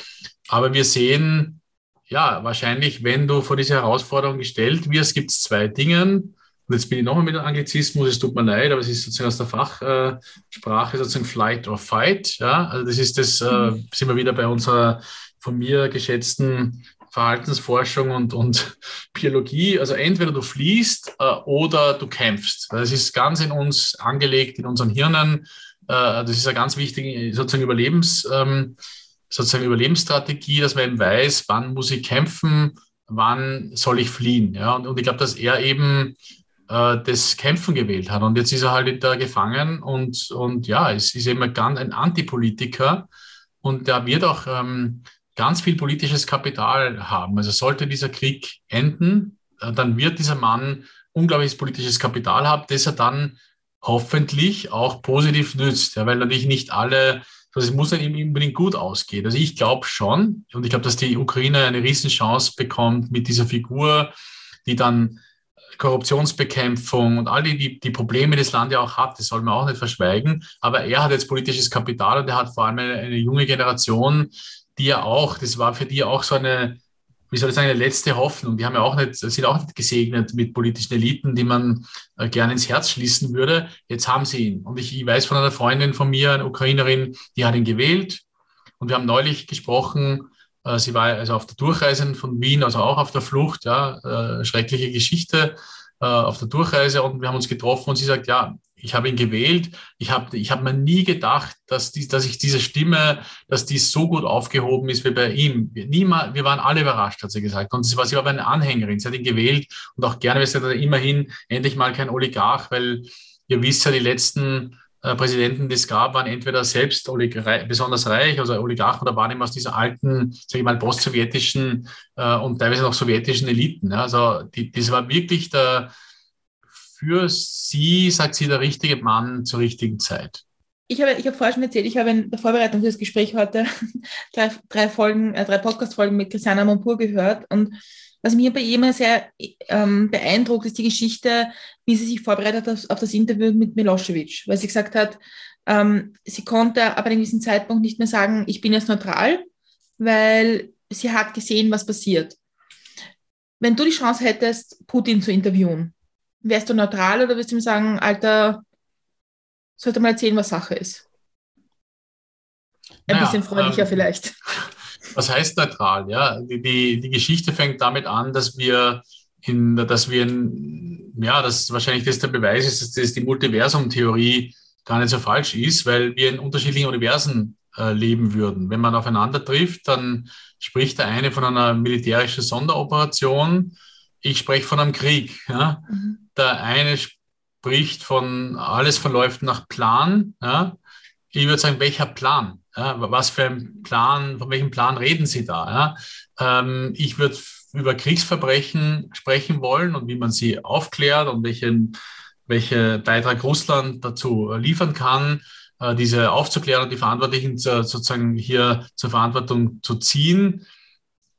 Aber wir sehen, ja, wahrscheinlich, wenn du vor diese Herausforderung gestellt wirst, gibt es zwei Dinge. Und jetzt bin ich nochmal mit dem Anglizismus, es tut mir leid, aber es ist sozusagen aus der Fachsprache sozusagen Flight or Fight. Ja, also das ist das, äh, mhm. sind wir wieder bei unserer von mir geschätzten Verhaltensforschung und, und Biologie. Also entweder du fließt äh, oder du kämpfst. Das ist ganz in uns angelegt, in unseren Hirnen. Äh, das ist eine ganz wichtige sozusagen Überlebens, ähm, sozusagen Überlebensstrategie, dass man eben weiß, wann muss ich kämpfen, wann soll ich fliehen. Ja? Und, und ich glaube, dass er eben äh, das Kämpfen gewählt hat. Und jetzt ist er halt da gefangen und, und ja, es ist eben ganz ein Antipolitiker und der wird auch ähm, ganz viel politisches Kapital haben. Also sollte dieser Krieg enden, äh, dann wird dieser Mann unglaubliches politisches Kapital haben, das er dann hoffentlich auch positiv nützt, ja, weil natürlich nicht alle Also es muss nicht unbedingt gut ausgehen. Also ich glaube schon, und ich glaube, dass die Ukraine eine Riesenchance bekommt mit dieser Figur, die dann Korruptionsbekämpfung und all die, die, die Probleme, die das Land ja auch hat, das soll man auch nicht verschweigen. Aber er hat jetzt politisches Kapital und er hat vor allem eine, eine junge Generation, die ja auch, das war für die auch so eine, wie soll ich sagen, eine letzte Hoffnung. Die haben ja auch nicht, sind auch nicht gesegnet mit politischen Eliten, die man äh, gerne ins Herz schließen würde. Jetzt haben sie ihn. Und ich, ich weiß von einer Freundin von mir, eine Ukrainerin, die hat ihn gewählt. Und wir haben neulich gesprochen, äh, sie war also auf der Durchreise von Wien, also auch auf der Flucht, ja, äh, schreckliche Geschichte auf der Durchreise und wir haben uns getroffen und sie sagt, ja, ich habe ihn gewählt. Ich habe ich hab mir nie gedacht, dass, die, dass ich diese Stimme, dass die so gut aufgehoben ist wie bei ihm. Niemals, wir waren alle überrascht, hat sie gesagt. Und sie war, sie war eine Anhängerin. Sie hat ihn gewählt und auch gerne, weil sie hat immerhin endlich mal kein Oligarch, weil ihr wisst ja, die letzten äh, Präsidenten, die es gab, waren entweder selbst besonders reich, also Oligarchen, oder waren eben aus dieser alten, sage ich mal, postsowjetischen äh, und teilweise noch sowjetischen Eliten. Ja. Also die, das war wirklich der für sie, sagt sie, der richtige Mann zur richtigen Zeit. Ich habe, ich habe vorher schon erzählt, ich habe in der Vorbereitung für das Gespräch heute drei, drei Folgen, äh, drei Podcast-Folgen mit Christiana Monpur gehört und was mir bei ihr sehr ähm, beeindruckt, ist die Geschichte, wie sie sich vorbereitet hat auf, das Interview mit Milosevic, weil sie gesagt hat, ähm, sie konnte ab einem gewissen Zeitpunkt nicht mehr sagen, ich bin jetzt neutral, weil sie hat gesehen, was passiert. Wenn du die Chance hättest, Putin zu interviewen, wärst du neutral oder wirst du ihm sagen, Alter, sollte mal erzählen, was Sache ist? Ein naja, bisschen freundlicher ähm, vielleicht. Was heißt neutral? Ja, die, die, die Geschichte fängt damit an, dass wir in, dass wir, in, ja, dass wahrscheinlich das der Beweis ist, dass das die Multiversum-Theorie gar nicht so falsch ist, weil wir in unterschiedlichen Universen äh, leben würden. Wenn man aufeinander trifft, dann spricht der eine von einer militärischen Sonderoperation, ich spreche von einem Krieg. Ja? Mhm. Der eine spricht von, alles verläuft nach Plan. Ja? Ich würde sagen, welcher Plan? Ja, was für ein Plan, von welchem Plan reden Sie da? Ja? Ähm, ich würde über Kriegsverbrechen sprechen wollen und wie man sie aufklärt und welchen welche Beitrag Russland dazu liefern kann, äh, diese aufzuklären und die Verantwortlichen zu, sozusagen hier zur Verantwortung zu ziehen,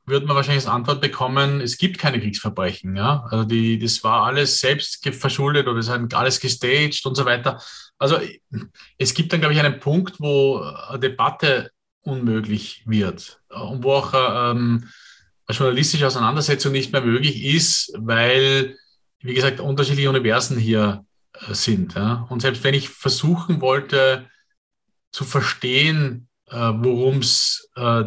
würde man wahrscheinlich als Antwort bekommen, es gibt keine Kriegsverbrechen. Ja? Also die, das war alles selbst verschuldet oder es hat alles gestaged und so weiter. Also es gibt dann, glaube ich, einen Punkt, wo eine Debatte unmöglich wird und wo auch ähm, eine journalistische Auseinandersetzung nicht mehr möglich ist, weil, wie gesagt, unterschiedliche Universen hier äh, sind. Ja? Und selbst wenn ich versuchen wollte zu verstehen, äh, worum es äh,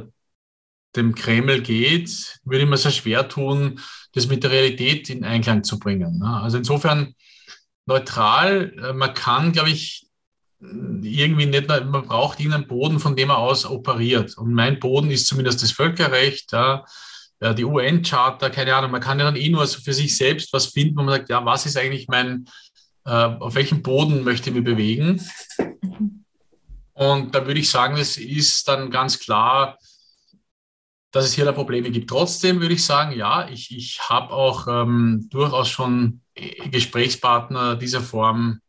dem Kreml geht, würde ich mir sehr schwer tun, das mit der Realität in Einklang zu bringen. Ne? Also insofern neutral. Äh, man kann, glaube ich, irgendwie nicht, man braucht irgendeinen Boden, von dem er aus operiert. Und mein Boden ist zumindest das Völkerrecht, die UN-Charta, keine Ahnung. Man kann ja dann eh nur für sich selbst was finden, wo man sagt, ja, was ist eigentlich mein, äh, auf welchem Boden möchte ich mich bewegen? Und da würde ich sagen, es ist dann ganz klar, dass es hier da Probleme gibt. Trotzdem würde ich sagen, ja, ich, ich habe auch ähm, durchaus schon Gesprächspartner dieser Form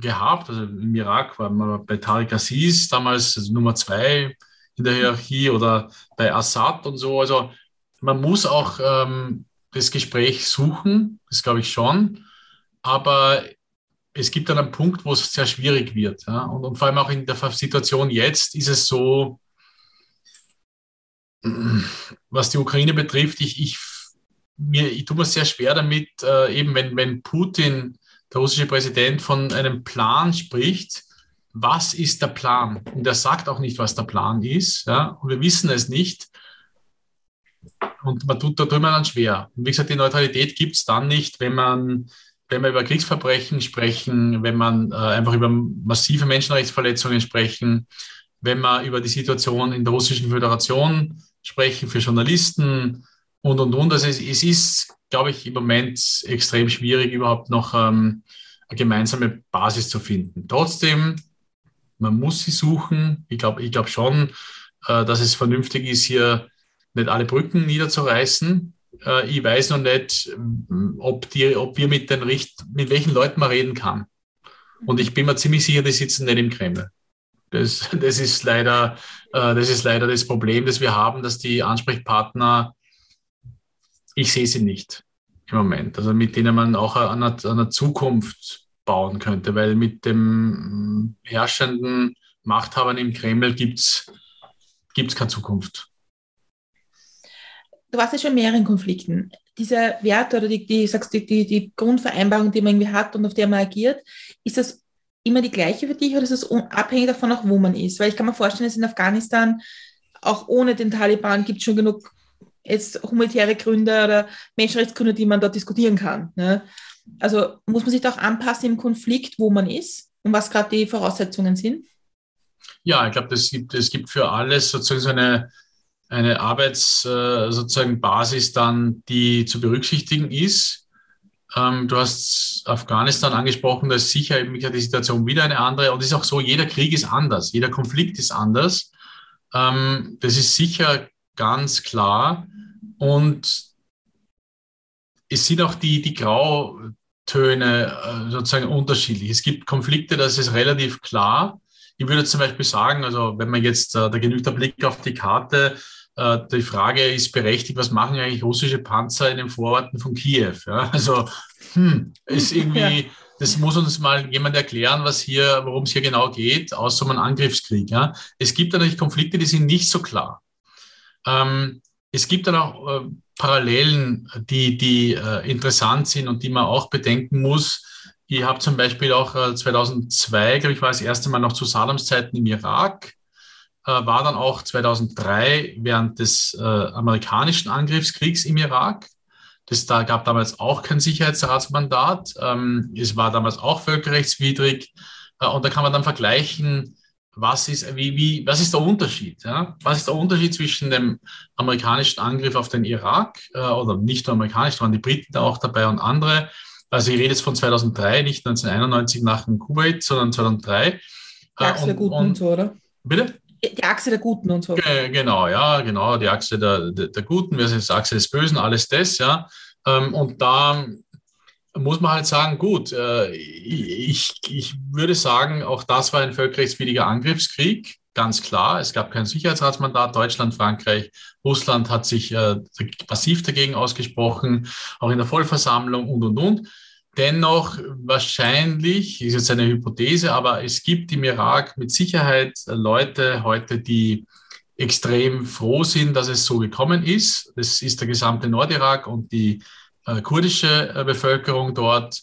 gehabt. Also im Irak war man bei Tariq Aziz damals also Nummer zwei in der Hierarchie oder bei Assad und so. Also man muss auch ähm, das Gespräch suchen, das glaube ich schon. Aber es gibt dann einen Punkt, wo es sehr schwierig wird. Ja? Und, und, vor allem auch in der Situation jetzt ist es so, was die Ukraine betrifft, ich, ich mir, ich tue mir sehr schwer damit, äh, eben wenn, wenn Putin, der russische Präsident, von einem Plan spricht, was ist der Plan? Und er sagt auch nicht, was der Plan ist. Ja? Und wir wissen es nicht. Und man tut da drüber dann schwer. Und wie gesagt, die Neutralität gibt es dann nicht, wenn man, wenn wir über Kriegsverbrechen sprechen, wenn man äh, einfach über massive Menschenrechtsverletzungen sprechen, wenn wir über die Situation in der Russischen Föderation sprechen für Journalisten, und, und, und. Also es, es ist, glaube ich, im Moment extrem schwierig, überhaupt noch ähm, eine gemeinsame Basis zu finden. Trotzdem, man muss sie suchen. Ich glaube ich glaub schon, äh, dass es vernünftig ist, hier nicht alle Brücken niederzureißen. Äh, ich weiß noch nicht, ob, die, ob wir mit den Richt mit welchen Leuten man reden kann. Und ich bin mir ziemlich sicher, die sitzen nicht im Kreml. Das, das, ist leider, äh, das ist leider das Problem, das wir haben, dass die Ansprechpartner, ich sehe sie nicht im Moment, also mit denen man auch an einer, an einer Zukunft bauen könnte, weil mit dem herrschenden Machthabern im Kreml gibt es keine Zukunft. Du warst ja schon in mehreren Konflikten. Diese Werte oder die, die, sagst, die, die, die Grundvereinbarung, die man irgendwie hat und auf der man agiert, ist das immer die gleiche für dich oder ist es abhängig davon auch, wo man ist? Weil ich kann mir vorstellen, dass in Afghanistan auch ohne den Taliban gibt es schon genug jetzt humanitäre Gründe oder Menschenrechtsgründe, die man dort diskutieren kann. Ne? Also muss man sich da auch anpassen im Konflikt, wo man ist und was gerade die Voraussetzungen sind? Ja, ich glaube, es gibt, gibt für alles sozusagen so eine, eine Arbeits, äh, dann, die zu berücksichtigen ist. Ähm, du hast Afghanistan angesprochen, da ist sicher die Situation wieder eine andere. Und es ist auch so, jeder Krieg ist anders, jeder Konflikt ist anders. Ähm, das ist sicher ganz klar. Und es sind auch die, die Grautöne äh, sozusagen unterschiedlich. Es gibt Konflikte, das ist relativ klar. Ich würde zum Beispiel sagen, also wenn man jetzt, äh, da genügt der Blick auf die Karte, die Frage ist berechtigt, was machen eigentlich russische Panzer in den Vororten von Kiew? Ja, also, hm, ist irgendwie, das muss uns mal jemand erklären, was hier, worum es hier genau geht, außer um einen Angriffskrieg. Ja. Es gibt natürlich Konflikte, die sind nicht so klar. Ähm, es gibt dann auch äh, Parallelen, die, die äh, interessant sind und die man auch bedenken muss. Ich habe zum Beispiel auch äh, 2002, glaube ich, war das erste Mal noch zu Saddams Zeiten im Irak äh, war dann auch 2003 während des äh, amerikanischen Angriffskriegs im Irak. Das da gab damals auch kein Sicherheitsratsmandat. Ähm, es war damals auch völkerrechtswidrig. Äh, und da kann man dann vergleichen, was ist, wie, wie, was ist der Unterschied? Ja? Was ist der Unterschied zwischen dem amerikanischen Angriff auf den Irak äh, oder nicht nur amerikanisch, waren die Briten da auch dabei und andere. Also ich rede jetzt von 2003, nicht 1991 nach dem Kuwait, sondern 2003. Die Achse der Guten und so, oder? Bitte? Die Achse der Guten und so. Genau, ja, genau, die Achse der, der, der Guten versus die Achse des Bösen, alles das, ja. Ähm, und da muss man halt sagen, gut, äh, ich, ich würde sagen, auch das war ein völkerrechtswidriger Angriffskrieg, ganz klar. Es gab kein Sicherheitsratsmandat. Deutschland, Frankreich, Russland hat sich äh, massiv dagegen ausgesprochen, auch in der Vollversammlung und, und, und. Dennoch wahrscheinlich, ist jetzt eine Hypothese, aber es gibt im Irak mit Sicherheit Leute heute, die extrem froh sind, dass es so gekommen ist. Das ist der gesamte Nordirak und die äh, kurdische äh, Bevölkerung dort.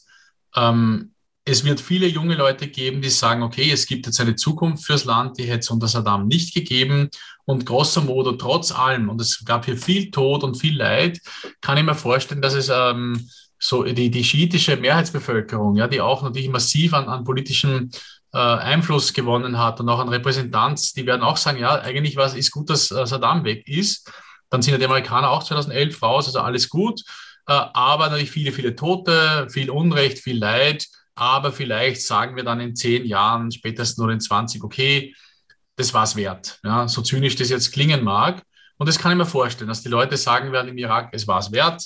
Ähm, es wird viele junge Leute geben, die sagen, okay, es gibt jetzt eine Zukunft fürs Land, die hätte es unter Saddam nicht gegeben. Und grosso modo, trotz allem, und es gab hier viel Tod und viel Leid, kann ich mir vorstellen, dass es ähm, so die, die schiitische Mehrheitsbevölkerung, ja, die auch natürlich massiv an, an politischem äh, Einfluss gewonnen hat und auch an Repräsentanz, die werden auch sagen, ja, eigentlich was ist gut, dass äh, Saddam weg ist. Dann sind ja die Amerikaner auch 2011 raus, also alles gut. Äh, aber natürlich viele, viele Tote, viel Unrecht, viel Leid. Aber vielleicht sagen wir dann in zehn Jahren, spätestens nur in 20, okay, das war es wert. Ja, so zynisch das jetzt klingen mag. Und das kann ich mir vorstellen, dass die Leute sagen werden im Irak, es war es wert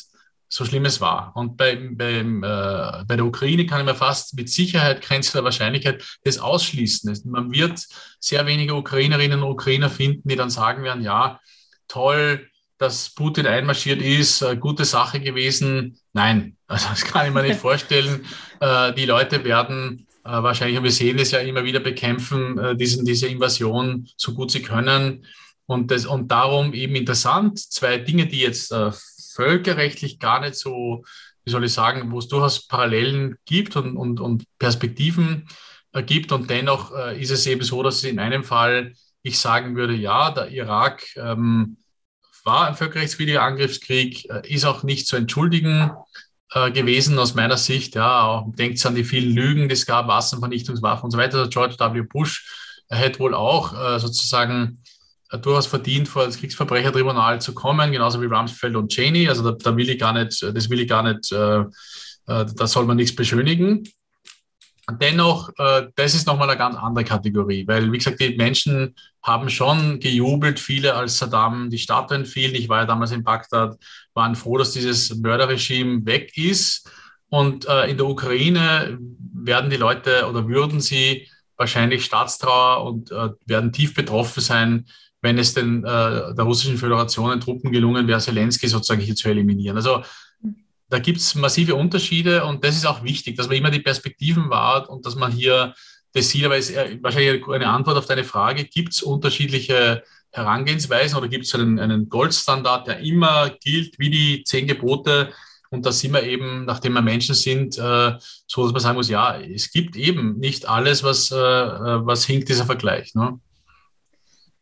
so schlimm es war. Und beim, beim, äh, bei der Ukraine kann mir fast mit Sicherheit, Grenze der Wahrscheinlichkeit, das ausschließen. Man wird sehr wenige Ukrainerinnen und Ukrainer finden, die dann sagen werden, ja, toll, dass Putin einmarschiert ist, äh, gute Sache gewesen. Nein, also das kann ich mir nicht vorstellen. Äh, die Leute werden äh, wahrscheinlich, und wir sehen das ja immer wieder, bekämpfen äh, diesen, diese Invasion so gut sie können. Und, das, und darum eben interessant, zwei Dinge, die jetzt äh, völkerrechtlich gar nicht so, wie soll ich sagen, wo es durchaus Parallelen gibt und, und, und Perspektiven äh, gibt. Und dennoch äh, ist es eben so, dass in einem Fall ich sagen würde, ja, der Irak ähm, war ein völkerrechtswidriger Angriffskrieg, äh, ist auch nicht zu entschuldigen gewesen aus meiner Sicht. Ja, denkt an die vielen Lügen, die es gab, Wasservernichtungswaffen und so weiter. George W. Bush hätte wohl auch äh, sozusagen durchaus verdient, vor das Kriegsverbrechertribunal zu kommen, genauso wie Rumsfeld und Cheney. Also da, da will ich gar nicht, das will ich gar nicht, äh, äh, da soll man nichts beschönigen. Dennoch, äh, das ist nochmal eine ganz andere Kategorie, weil, wie gesagt, die Menschen haben schon gejubelt, viele als Saddam die Statuen fielen. Ich war ja damals in Bagdad, waren froh, dass dieses Mörderregime weg ist. Und äh, in der Ukraine werden die Leute oder würden sie wahrscheinlich Staatstrauer und äh, werden tief betroffen sein, wenn es den, äh, der Russischen Föderation den Truppen gelungen wäre, Zelensky sozusagen hier zu eliminieren. Also da gibt es massive Unterschiede und das ist auch wichtig, dass man immer die Perspektiven wahrt und dass man hier das sieht, aber ist wahrscheinlich eine Antwort auf deine Frage, gibt es unterschiedliche Herangehensweisen oder gibt es einen, einen Goldstandard, der immer gilt wie die zehn Gebote? Und da sind wir eben, nachdem wir Menschen sind, äh, so, dass man sagen muss, ja, es gibt eben nicht alles, was, äh, äh was hinkt, dieser Vergleich. Ne?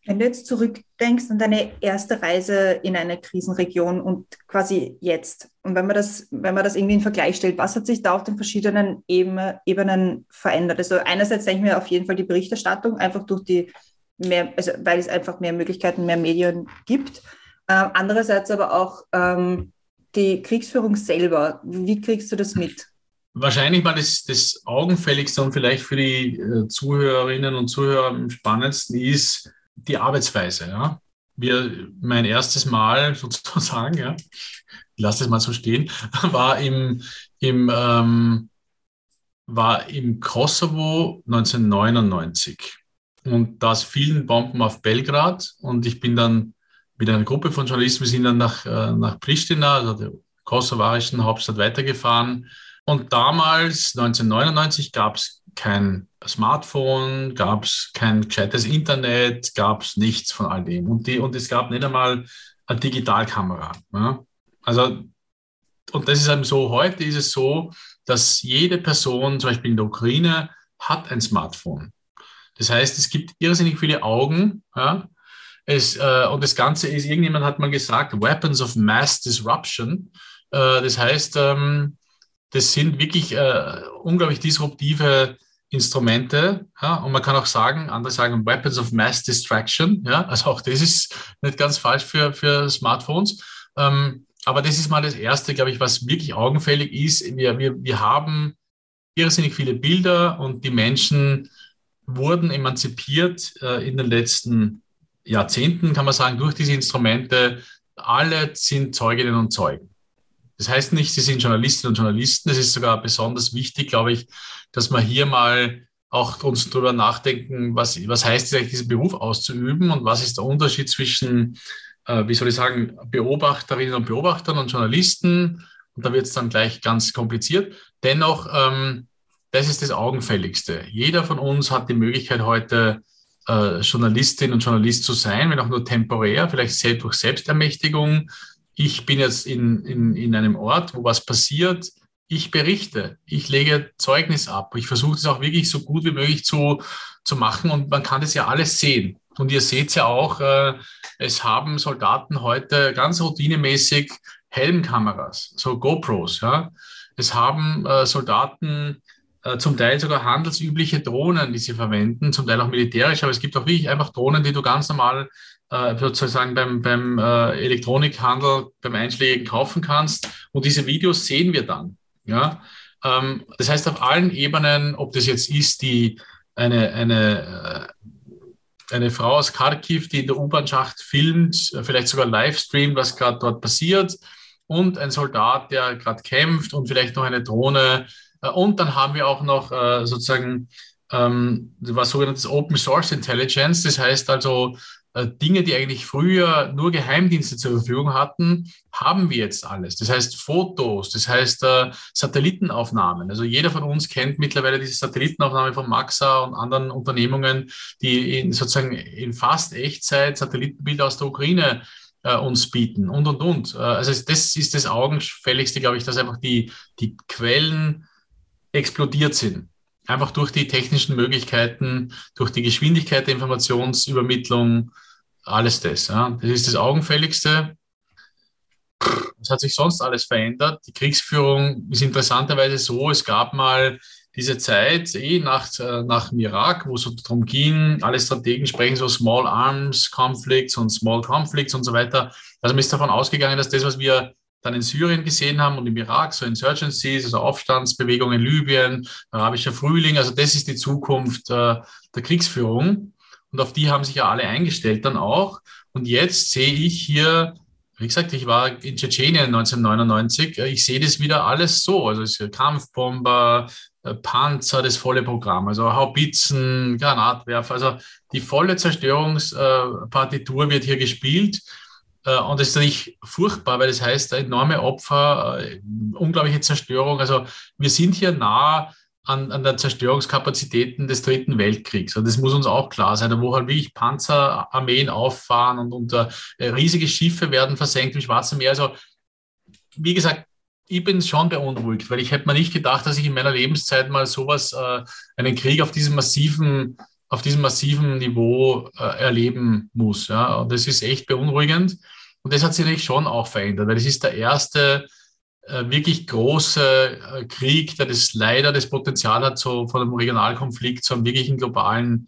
Wenn du jetzt zurückdenkst an deine erste Reise in eine Krisenregion und quasi jetzt, und wenn man das, wenn man das irgendwie in Vergleich stellt, was hat sich da auf den verschiedenen Ebenen verändert? Also einerseits denke ich mir auf jeden Fall die Berichterstattung, einfach durch die mehr, also weil es einfach mehr Möglichkeiten, mehr Medien gibt. Ähm, andererseits aber auch ähm, die Kriegsführung selber. Wie kriegst du das mit? Wahrscheinlich mal das, das Augenfälligste und vielleicht für die äh, Zuhörerinnen und Zuhörer am spannendsten ist, die Arbeitsweise. Ja? Wir, mein erstes Mal sozusagen, ja, ich lasse es mal so stehen, war im, im, ähm, war im Kosovo 1999. Und da fielen Bomben auf Belgrad und ich bin dann mit einer Gruppe von Journalisten, wir sind dann nach, äh, nach Pristina, also der kosovarischen Hauptstadt, weitergefahren. Und damals, 1999, gab es kein Smartphone, gab es kein gescheites Internet, gab es nichts von all dem. Und, die, und es gab nicht einmal eine Digitalkamera. Ja? Also, und das ist eben so, heute ist es so, dass jede Person, zum Beispiel in der Ukraine, hat ein Smartphone. Das heißt, es gibt irrsinnig viele Augen. Ja? Es, äh, und das Ganze ist, irgendjemand hat mal gesagt, Weapons of Mass Disruption. Äh, das heißt, ähm, das sind wirklich äh, unglaublich disruptive Instrumente. Ja, und man kann auch sagen, andere sagen Weapons of Mass Distraction. Ja, also auch das ist nicht ganz falsch für, für Smartphones. Ähm, aber das ist mal das Erste, glaube ich, was wirklich augenfällig ist. Wir, wir, wir haben irrsinnig viele Bilder und die Menschen wurden emanzipiert äh, in den letzten Jahrzehnten, kann man sagen, durch diese Instrumente. Alle sind Zeuginnen und Zeugen. Das heißt nicht, sie sind Journalistinnen und Journalisten. Es ist sogar besonders wichtig, glaube ich, dass wir hier mal auch uns darüber nachdenken, was, was heißt es eigentlich, diesen Beruf auszuüben und was ist der Unterschied zwischen, äh, wie soll ich sagen, Beobachterinnen und Beobachtern und Journalisten. Und da wird es dann gleich ganz kompliziert. Dennoch, ähm, das ist das Augenfälligste. Jeder von uns hat die Möglichkeit heute, äh, Journalistin und Journalist zu sein, wenn auch nur temporär, vielleicht selbst durch Selbstermächtigung, ich bin jetzt in, in, in einem Ort, wo was passiert, ich berichte, ich lege Zeugnis ab. Ich versuche es auch wirklich so gut wie möglich zu, zu machen und man kann das ja alles sehen. Und ihr seht ja auch, äh, es haben Soldaten heute ganz routinemäßig Helmkameras, so GoPros. Ja. Es haben äh, Soldaten zum Teil sogar handelsübliche Drohnen, die sie verwenden, zum Teil auch militärisch, aber es gibt auch wirklich einfach Drohnen, die du ganz normal äh, sozusagen beim, beim äh, Elektronikhandel, beim Einschlägigen kaufen kannst. Und diese Videos sehen wir dann. Ja? Ähm, das heißt, auf allen Ebenen, ob das jetzt ist, die eine, eine, äh, eine Frau aus Kharkiv, die in der U-Bahn-Schacht filmt, äh, vielleicht sogar livestreamt, was gerade dort passiert, und ein Soldat, der gerade kämpft und vielleicht noch eine Drohne. Äh, und dann haben wir auch noch äh, sozusagen ähm, was sogenanntes Open Source Intelligence. Das heißt also, äh, Dinge, die eigentlich früher nur Geheimdienste zur Verfügung hatten, haben wir jetzt alles. Das heißt Fotos, das heißt äh, Satellitenaufnahmen. Also jeder von uns kennt mittlerweile diese Satellitenaufnahme von Maxa und anderen Unternehmungen, die in, sozusagen in fast Echtzeit Satellitenbilder aus der Ukraine äh, uns bieten und, und, und. Äh, also das ist das Augenfälligste, glaube ich, dass einfach die, die Quellen explodiert sind. Einfach durch die technischen Möglichkeiten, durch die Geschwindigkeit der Informationsübermittlung, alles das. Ja. Das ist das Augenfälligste. Was hat sich sonst alles verändert? Die Kriegsführung ist interessanterweise so, es gab mal diese Zeit, eh nach, äh, nach dem Irak, wo es darum ging, alle Strategen sprechen so Small Arms Conflicts und Small Conflicts und so weiter. Also man ist davon ausgegangen, dass das, was wir dann in Syrien gesehen haben und im Irak, so Insurgencies, also Aufstandsbewegungen in Libyen, arabischer Frühling, also das ist die Zukunft äh, der Kriegsführung. Und auf die haben sich ja alle eingestellt dann auch. Und jetzt sehe ich hier, wie gesagt, ich war in Tschetschenien 1999, äh, ich sehe das wieder alles so. Also es Kampfbomber, äh, Panzer, das volle Programm, also Haubitzen, Granatwerfer, also die volle Zerstörungspartitur wird hier gespielt. Äh, und das ist natürlich furchtbar, weil das heißt enorme Opfer, äh, unglaubliche Zerstörung. Also wir sind hier nah an, an der Zerstörungskapazitäten des Dritten Weltkriegs. Und das muss uns auch klar sein, wo halt wirklich Panzerarmeen auffahren und, und uh, riesige Schiffe werden versenkt im Schwarzen Meer. Also wie gesagt, ich bin schon beunruhigt, weil ich hätte mir nicht gedacht, dass ich in meiner Lebenszeit mal sowas, äh, einen Krieg auf diesem massiven, auf diesem massiven Niveau äh, erleben muss. Ja? Und das ist echt beunruhigend. Und das hat sich natürlich schon auch verändert, weil es ist der erste äh, wirklich große äh, Krieg, der das leider das Potenzial hat, so von einem Regionalkonflikt zu einem wirklichen globalen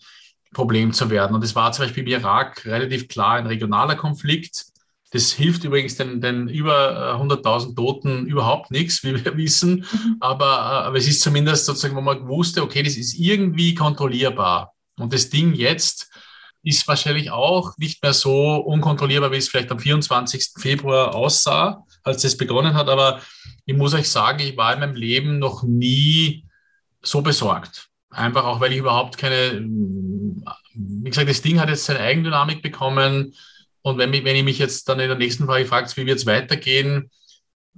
Problem zu werden. Und es war zum Beispiel im Irak relativ klar ein regionaler Konflikt das hilft übrigens den, den über 100.000 äh, Toten überhaupt nichts, wie wir wissen. Mhm. Aber, äh, aber es ist zumindest sozusagen, wo man wusste, okay, das ist irgendwie kontrollierbar. Und das Ding jetzt ist wahrscheinlich auch nicht mehr so unkontrollierbar, wie es vielleicht am 24. Februar aussah, als es begonnen hat. Aber ich muss euch sagen, ich war in meinem Leben noch nie so besorgt. Einfach auch, weil ich überhaupt keine, wie gesagt, das Ding hat jetzt seine Eigendynamik bekommen. Und wenn, wenn ich mich jetzt dann in der nächsten Frage fragt, wie wird es weitergehen,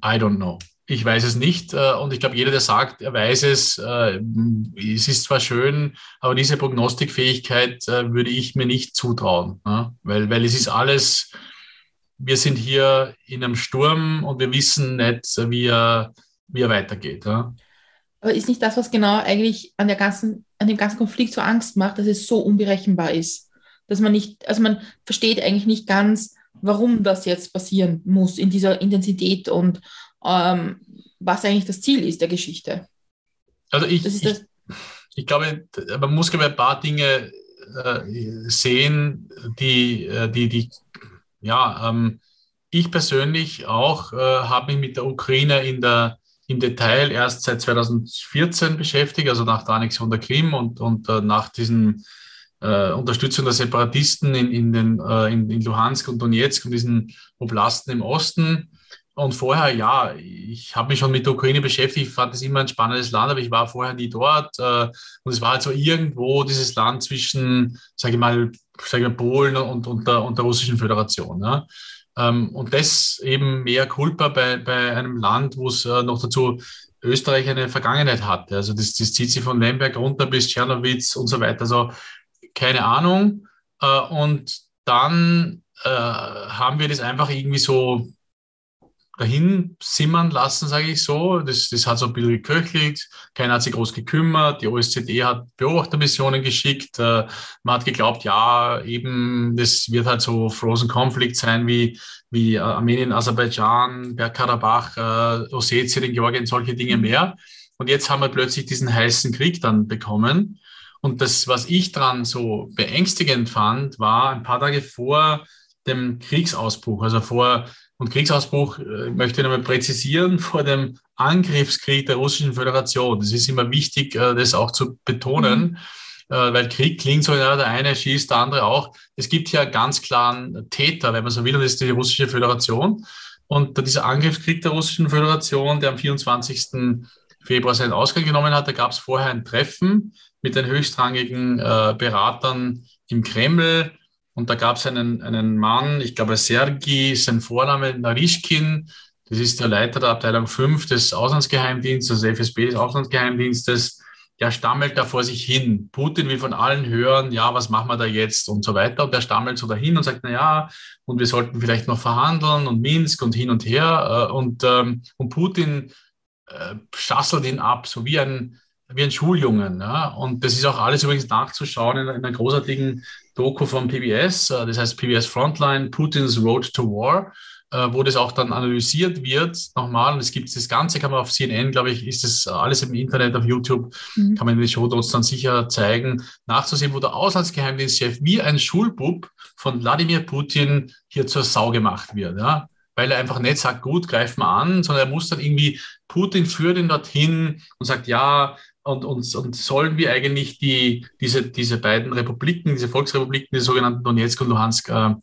I don't know. Ich weiß es nicht. Äh, und ich glaube, jeder, der sagt, er weiß es, äh, es ist zwar schön, aber diese Prognostikfähigkeit äh, würde ich mir nicht zutrauen. Weil, weil es ist alles, wir sind hier in einem Sturm und wir wissen nicht, wie er, wie er weitergeht. Aber ist nicht das, was genau eigentlich an, der ganzen, an dem ganzen Konflikt so Angst macht, dass es so unberechenbar ist? dass man nicht, also man versteht eigentlich nicht ganz, warum das jetzt passieren muss in dieser Intensität und ähm, was eigentlich das Ziel ist der Geschichte. Also ich, ich, ich, glaube, man muss glaube ein paar Dinge äh, sehen, die, äh, die, die, ja, ähm, ich persönlich auch äh, habe mich mit der Ukraine in der, im Detail erst seit 2014 beschäftigt, also nach der Annexion der Krim und, und äh, nach diesem äh, Unterstützung der Separatisten in, in, den, äh, in, in Luhansk und Donetsk und diesen Oblasten im Osten. Und vorher, ja, ich habe mich schon mit der Ukraine beschäftigt, fand es immer ein spannendes Land, aber ich war vorher nie dort. Äh, und es war halt so irgendwo dieses Land zwischen, sage ich mal, sag ich mal Polen und, und, der, und der Russischen Föderation. Ja. Ähm, und das eben mehr Culpa bei, bei einem Land, wo es äh, noch dazu Österreich eine Vergangenheit hatte. Also das, das zieht sich von Lemberg runter bis Tschernowitz und so weiter. Also keine Ahnung. Äh, und dann äh, haben wir das einfach irgendwie so dahin simmern lassen, sage ich so. Das, das hat so ein bisschen geköchelt, keiner hat sich groß gekümmert, die OSZE hat Beobachtermissionen geschickt, äh, man hat geglaubt, ja, eben, das wird halt so Frozen Conflict sein wie, wie Armenien, Aserbaidschan, Bergkarabach, äh, Ossetien, Georgien, solche Dinge mehr. Und jetzt haben wir plötzlich diesen heißen Krieg dann bekommen. Und das, was ich dran so beängstigend fand, war ein paar Tage vor dem Kriegsausbruch, also vor, und Kriegsausbruch äh, möchte ich nochmal präzisieren, vor dem Angriffskrieg der Russischen Föderation. Das ist immer wichtig, äh, das auch zu betonen, mhm. äh, weil Krieg klingt so, ja, der eine schießt, der andere auch. Es gibt hier ganz klaren Täter, wenn man so will, und das ist die Russische Föderation. Und dieser Angriffskrieg der Russischen Föderation, der am 24. Februar seinen Ausgang genommen hat, da gab es vorher ein Treffen mit den höchstrangigen äh, Beratern im Kreml. Und da gab es einen, einen Mann, ich glaube Sergei, sein Vorname Narischkin, das ist der Leiter der Abteilung 5 des Auslandsgeheimdienstes, des FSB des Auslandsgeheimdienstes, der stammelt da vor sich hin. Putin will von allen hören, ja, was machen wir da jetzt und so weiter. Und der stammelt so dahin und sagt, na ja, und wir sollten vielleicht noch verhandeln und Minsk und hin und her. Äh, und, ähm, und Putin äh, schasselt ihn ab, so wie ein, wie ein Schuljungen. Ja? Und das ist auch alles übrigens nachzuschauen in, in einer großartigen Doku von PBS, äh, das heißt PBS Frontline, Putin's Road to War, äh, wo das auch dann analysiert wird nochmal. Und es gibt das Ganze, kann man auf CNN, glaube ich, ist das alles im Internet, auf YouTube, mhm. kann man in den Show dann sicher zeigen, nachzusehen, wo der Auslandsgeheimdienstchef wie ein Schulbub von Wladimir Putin hier zur Sau gemacht wird. Ja? weil er einfach nicht sagt, gut, greif mal an, sondern er muss dann irgendwie, Putin führt ihn dorthin und sagt, ja, und, und, und sollen wir eigentlich die, diese, diese beiden Republiken, diese Volksrepubliken, die sogenannten Donetsk und Luhansk, äh,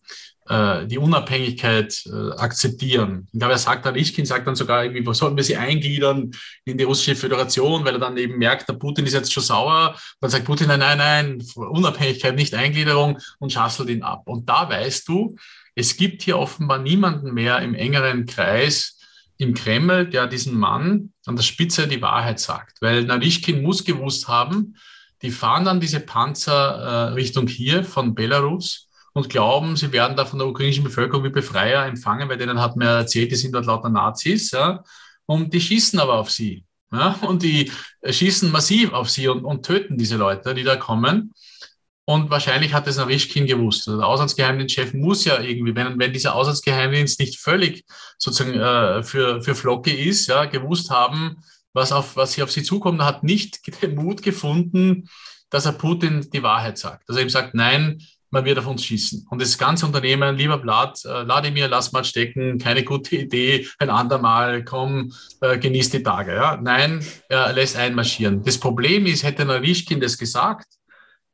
äh, die Unabhängigkeit äh, akzeptieren. Ich glaube, er sagt dann, Ischkin sagt dann sogar irgendwie, sollten wir sie eingliedern in die russische Föderation, weil er dann eben merkt, der Putin ist jetzt schon sauer. Dann sagt Putin, nein, nein, nein, Unabhängigkeit, nicht Eingliederung und schasselt ihn ab. Und da weißt du, es gibt hier offenbar niemanden mehr im engeren Kreis im Kreml, der diesen Mann an der Spitze die Wahrheit sagt. Weil Narischkin muss gewusst haben, die fahren dann diese Panzer äh, Richtung hier von Belarus und glauben, sie werden da von der ukrainischen Bevölkerung wie Befreier empfangen, weil denen hat man erzählt, die sind dort lauter Nazis, ja, und die schießen aber auf sie. Ja, und die schießen massiv auf sie und, und töten diese Leute, die da kommen. Und wahrscheinlich hat es Narischkin gewusst. Also der Auslandsgeheimdienstchef muss ja irgendwie, wenn, wenn dieser Auslandsgeheimdienst nicht völlig sozusagen äh, für, für Flocke ist, ja, gewusst haben, was, auf, was hier auf sie zukommt, hat nicht den Mut gefunden, dass er Putin die Wahrheit sagt. Dass er ihm sagt, nein, man wird auf uns schießen. Und das ganze Unternehmen, lieber Blatt, äh, lass mal stecken, keine gute Idee, ein andermal, komm, äh, genieß die Tage. Ja? Nein, er lässt einmarschieren. Das Problem ist, hätte Narischkin das gesagt,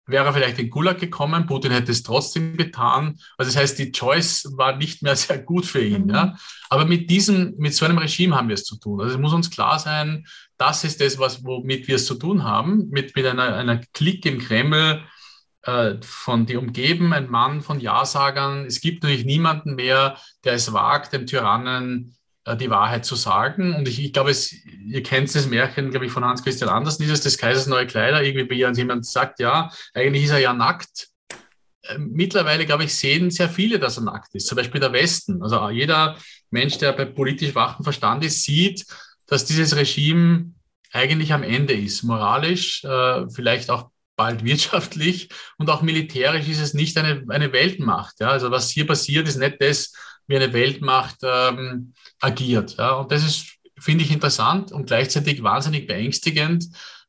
wäre er vielleicht in Gulag gekommen, Putin hätte es trotzdem getan. Also das heißt, die Choice war nicht mehr sehr gut für ihn. Mhm. Ja? Aber mit diesem, mit so einem Regime haben wir es zu tun. Also es muss uns klar sein, das ist das, was, womit wir es zu tun haben, mit, mit einer, einer Klick im Kreml, äh, von die umgeben, ein Mann von Ja-Sagern. Es gibt natürlich niemanden mehr, der es wagt, dem Tyrannen die Wahrheit zu sagen. Und ich, ich glaube, es, ihr kennt das Märchen, glaube ich, von Hans Christian Andersen, dieses des Kaisers neue Kleider, irgendwie wie jemand sagt, ja, eigentlich ist er ja nackt. Äh, mittlerweile, glaube ich, sehen sehr viele, dass er nackt ist. Zum Beispiel der Westen. Also jeder Mensch, der bei politisch wachen Verstand ist, sieht, dass dieses Regime eigentlich am Ende ist. Moralisch, äh, vielleicht auch bald wirtschaftlich und auch militärisch ist es nicht eine, eine Weltmacht. Ja? Also was hier passiert, ist nicht das, wie eine Weltmacht ähm, agiert. Ja? Und das ist, finde ich, interessant und gleichzeitig wahnsinnig beängstigend,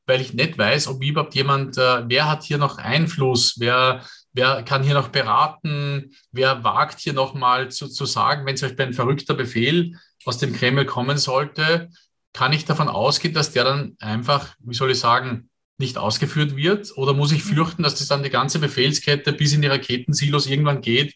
weil ich nicht weiß, ob überhaupt jemand, äh, wer hat hier noch Einfluss, wer, wer kann hier noch beraten, wer wagt hier nochmal zu, zu sagen, wenn zum Beispiel ein verrückter Befehl aus dem Kreml kommen sollte, kann ich davon ausgehen, dass der dann einfach, wie soll ich sagen, nicht ausgeführt wird? Oder muss ich fürchten, dass das dann die ganze Befehlskette bis in die Raketensilos irgendwann geht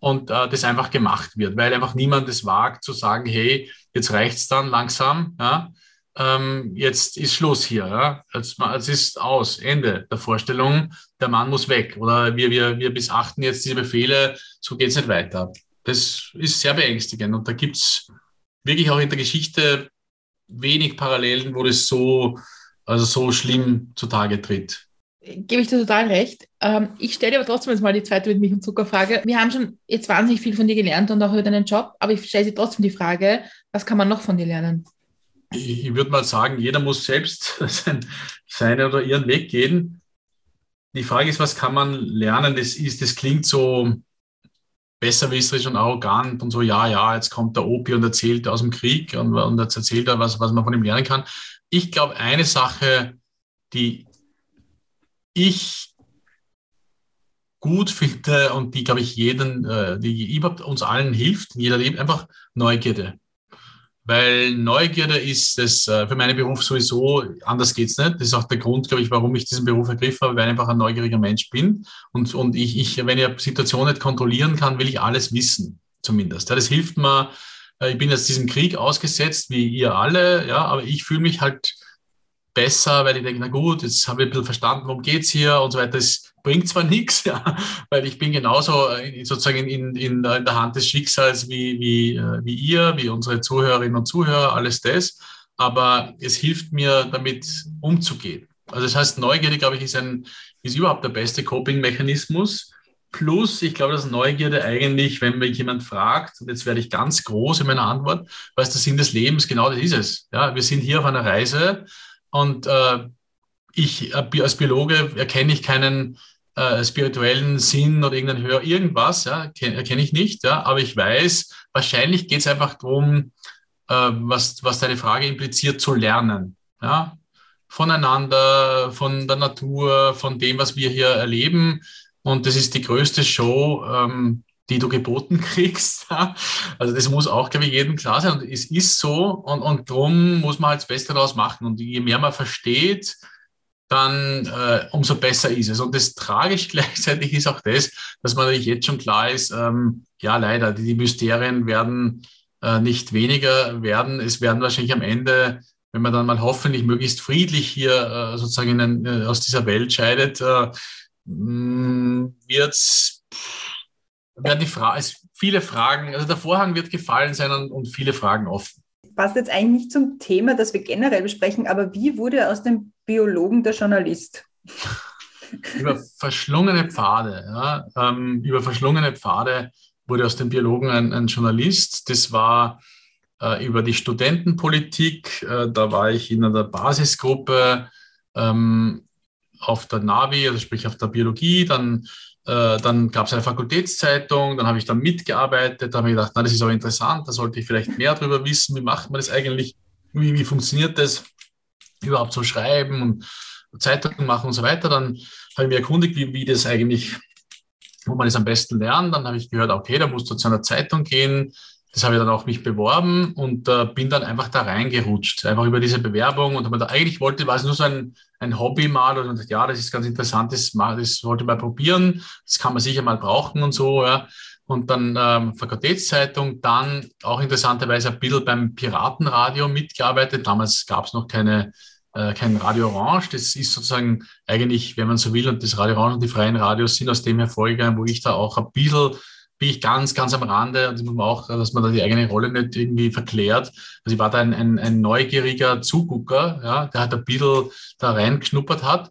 und äh, das einfach gemacht wird, weil einfach niemand es wagt zu sagen, hey, jetzt reicht's dann langsam, ja, ähm, jetzt ist Schluss hier, ja, jetzt, jetzt ist aus, Ende der Vorstellung, der Mann muss weg oder wir, wir, wir missachten jetzt diese Befehle, so geht's nicht weiter. Das ist sehr beängstigend und da gibt's wirklich auch in der Geschichte wenig Parallelen, wo das so, also so schlimm zutage tritt gebe ich dir total recht. Ähm, ich stelle aber trotzdem jetzt mal die zweite mit Milch und Zuckerfrage. Wir haben schon jetzt wahnsinnig viel von dir gelernt und auch über deinen Job, aber ich stelle dir trotzdem die Frage, was kann man noch von dir lernen? Ich, ich würde mal sagen, jeder muss selbst sein, seinen oder ihren Weg gehen. Die Frage ist, was kann man lernen? Das, ist, das klingt so besserwisserisch und arrogant und so, ja, ja, jetzt kommt der Opi und erzählt aus dem Krieg und, und jetzt erzählt er, was, was man von ihm lernen kann. Ich glaube, eine Sache, die ich gut finde und die, glaube ich, jeden, äh, die überhaupt uns allen hilft, jeder lebt, einfach Neugierde. Weil Neugierde ist es äh, für meinen Beruf sowieso, anders geht es nicht. Das ist auch der Grund, glaube ich, warum ich diesen Beruf ergriffen habe, weil ich einfach ein neugieriger Mensch bin. Und, und ich, ich, wenn ich eine Situation nicht kontrollieren kann, will ich alles wissen, zumindest. Das hilft mir. Äh, ich bin jetzt diesem Krieg ausgesetzt, wie ihr alle, ja, aber ich fühle mich halt besser, weil ich denke, na gut, jetzt habe ich ein bisschen verstanden, worum geht es hier und so weiter. Das bringt zwar nichts, ja, weil ich bin genauso sozusagen in, in, in der Hand des Schicksals wie, wie, äh, wie ihr, wie unsere Zuhörerinnen und Zuhörer, alles das. Aber es hilft mir, damit umzugehen. Also das heißt, Neugierde, glaube ich, ist, ein, ist überhaupt der beste Coping-Mechanismus. Plus, ich glaube, dass Neugierde eigentlich, wenn mich jemand fragt, und jetzt werde ich ganz groß in meiner Antwort, was der Sinn des Lebens? Genau das ist es. Ja, wir sind hier auf einer Reise und äh, ich äh, als Biologe erkenne ich keinen äh, spirituellen Sinn oder irgendeinen Hör, irgendwas, ja, erkenne ich nicht, ja, aber ich weiß, wahrscheinlich geht es einfach darum, äh, was, was deine Frage impliziert, zu lernen. Ja? Voneinander, von der Natur, von dem, was wir hier erleben. Und das ist die größte Show, ähm, die du geboten kriegst. Also das muss auch, glaube ich, jedem klar sein. Und es ist so und, und darum muss man halt das Beste daraus machen. Und je mehr man versteht, dann äh, umso besser ist es. Und das tragisch gleichzeitig ist auch das, dass man natürlich jetzt schon klar ist, ähm, ja leider, die, die Mysterien werden äh, nicht weniger werden. Es werden wahrscheinlich am Ende, wenn man dann mal hoffentlich möglichst friedlich hier äh, sozusagen in, äh, aus dieser Welt scheidet, äh, wird werden die Fra viele Fragen, also der Vorhang wird gefallen sein und, viele Fragen offen passt jetzt eigentlich nicht zum Thema, das wir generell besprechen, aber wie wurde aus dem Biologen der Journalist? Über verschlungene Pfade, ja, ähm, über verschlungene Pfade wurde aus dem Biologen ein, ein Journalist. Das war äh, über die Studentenpolitik. Äh, da war ich in einer Basisgruppe ähm, auf der Navi, also sprich auf der Biologie. Dann dann gab es eine Fakultätszeitung, dann habe ich da mitgearbeitet, da habe ich gedacht, na, das ist aber interessant, da sollte ich vielleicht mehr darüber wissen, wie macht man das eigentlich, wie, wie funktioniert das überhaupt so schreiben und Zeitungen machen und so weiter. Dann habe ich mir erkundigt, wie, wie das eigentlich, wo man das am besten lernt. Dann habe ich gehört, okay, da musst du zu einer Zeitung gehen, das habe ich dann auch mich beworben und äh, bin dann einfach da reingerutscht, einfach über diese Bewerbung und habe da eigentlich wollte, war es nur so ein, ein Hobby mal und dachte, ja, das ist ganz interessant, das, das wollte ich mal probieren, das kann man sicher mal brauchen und so, ja. Und dann ähm, Fakultätszeitung, dann auch interessanterweise ein bisschen beim Piratenradio mitgearbeitet. Damals gab es noch keine, äh, kein Radio Orange. Das ist sozusagen eigentlich, wenn man so will, und das Radio Orange und die freien Radios sind aus dem hervorgegangen, wo ich da auch ein bisschen bin ich ganz, ganz am Rande und ich muss man auch, dass man da die eigene Rolle nicht irgendwie verklärt. Also ich war da ein, ein, ein neugieriger Zugucker, ja, der halt ein bisschen da reingeschnuppert hat.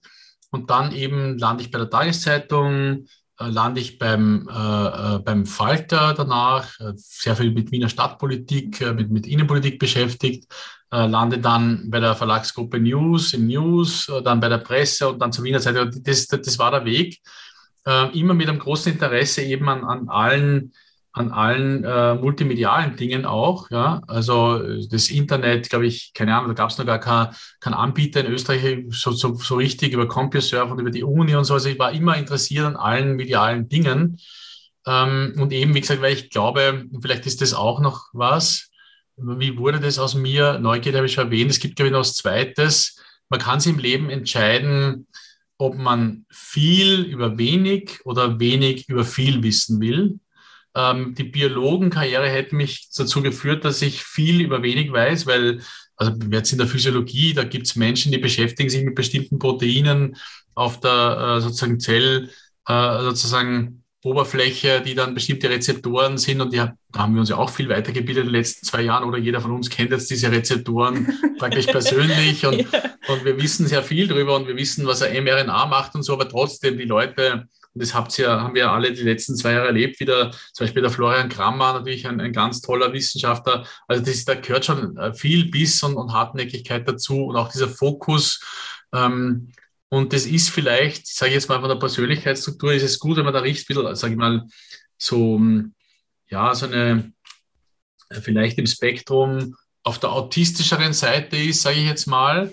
Und dann eben lande ich bei der Tageszeitung, äh, lande ich beim, äh, äh beim Falter danach, äh, sehr viel mit Wiener Stadtpolitik, mit, mit Innenpolitik beschäftigt, äh, lande dann bei der Verlagsgruppe News, im News, dann bei der Presse und dann zur Wiener Zeitung. Das, das war der Weg äh, immer mit einem großen Interesse eben an, an allen, an allen äh, multimedialen Dingen auch. Ja? Also das Internet, glaube ich, keine Ahnung, da gab es noch gar keinen kein Anbieter in Österreich so, so, so richtig über CompuServe und über die Uni und so. Also ich war immer interessiert an allen medialen Dingen. Ähm, und eben, wie gesagt, weil ich glaube, vielleicht ist das auch noch was. Wie wurde das aus mir? Neugierde habe ich schon erwähnt. Es gibt, glaube ich, noch was Zweites. Man kann sich im Leben entscheiden, ob man viel über wenig oder wenig über viel wissen will. Ähm, die Biologenkarriere hätte mich dazu geführt, dass ich viel über wenig weiß, weil, also jetzt in der Physiologie, da gibt es Menschen, die beschäftigen sich mit bestimmten Proteinen auf der äh, sozusagen Zell, äh, sozusagen Oberfläche, die dann bestimmte Rezeptoren sind und die, da haben wir uns ja auch viel weitergebildet in den letzten zwei Jahren oder jeder von uns kennt jetzt diese Rezeptoren praktisch persönlich und, ja. und wir wissen sehr viel drüber und wir wissen, was ein mRNA macht und so, aber trotzdem die Leute, und das habt ihr, haben wir alle die letzten zwei Jahre erlebt, wieder zum Beispiel der Florian Krammer, natürlich ein, ein ganz toller Wissenschaftler, also das, da gehört schon äh, viel Biss und, und Hartnäckigkeit dazu und auch dieser Fokus, ähm, und das ist vielleicht, sage ich jetzt mal von der Persönlichkeitsstruktur, ist es gut, wenn man da richtig, sage ich mal, so, ja, so eine, vielleicht im Spektrum auf der autistischeren Seite ist, sage ich jetzt mal.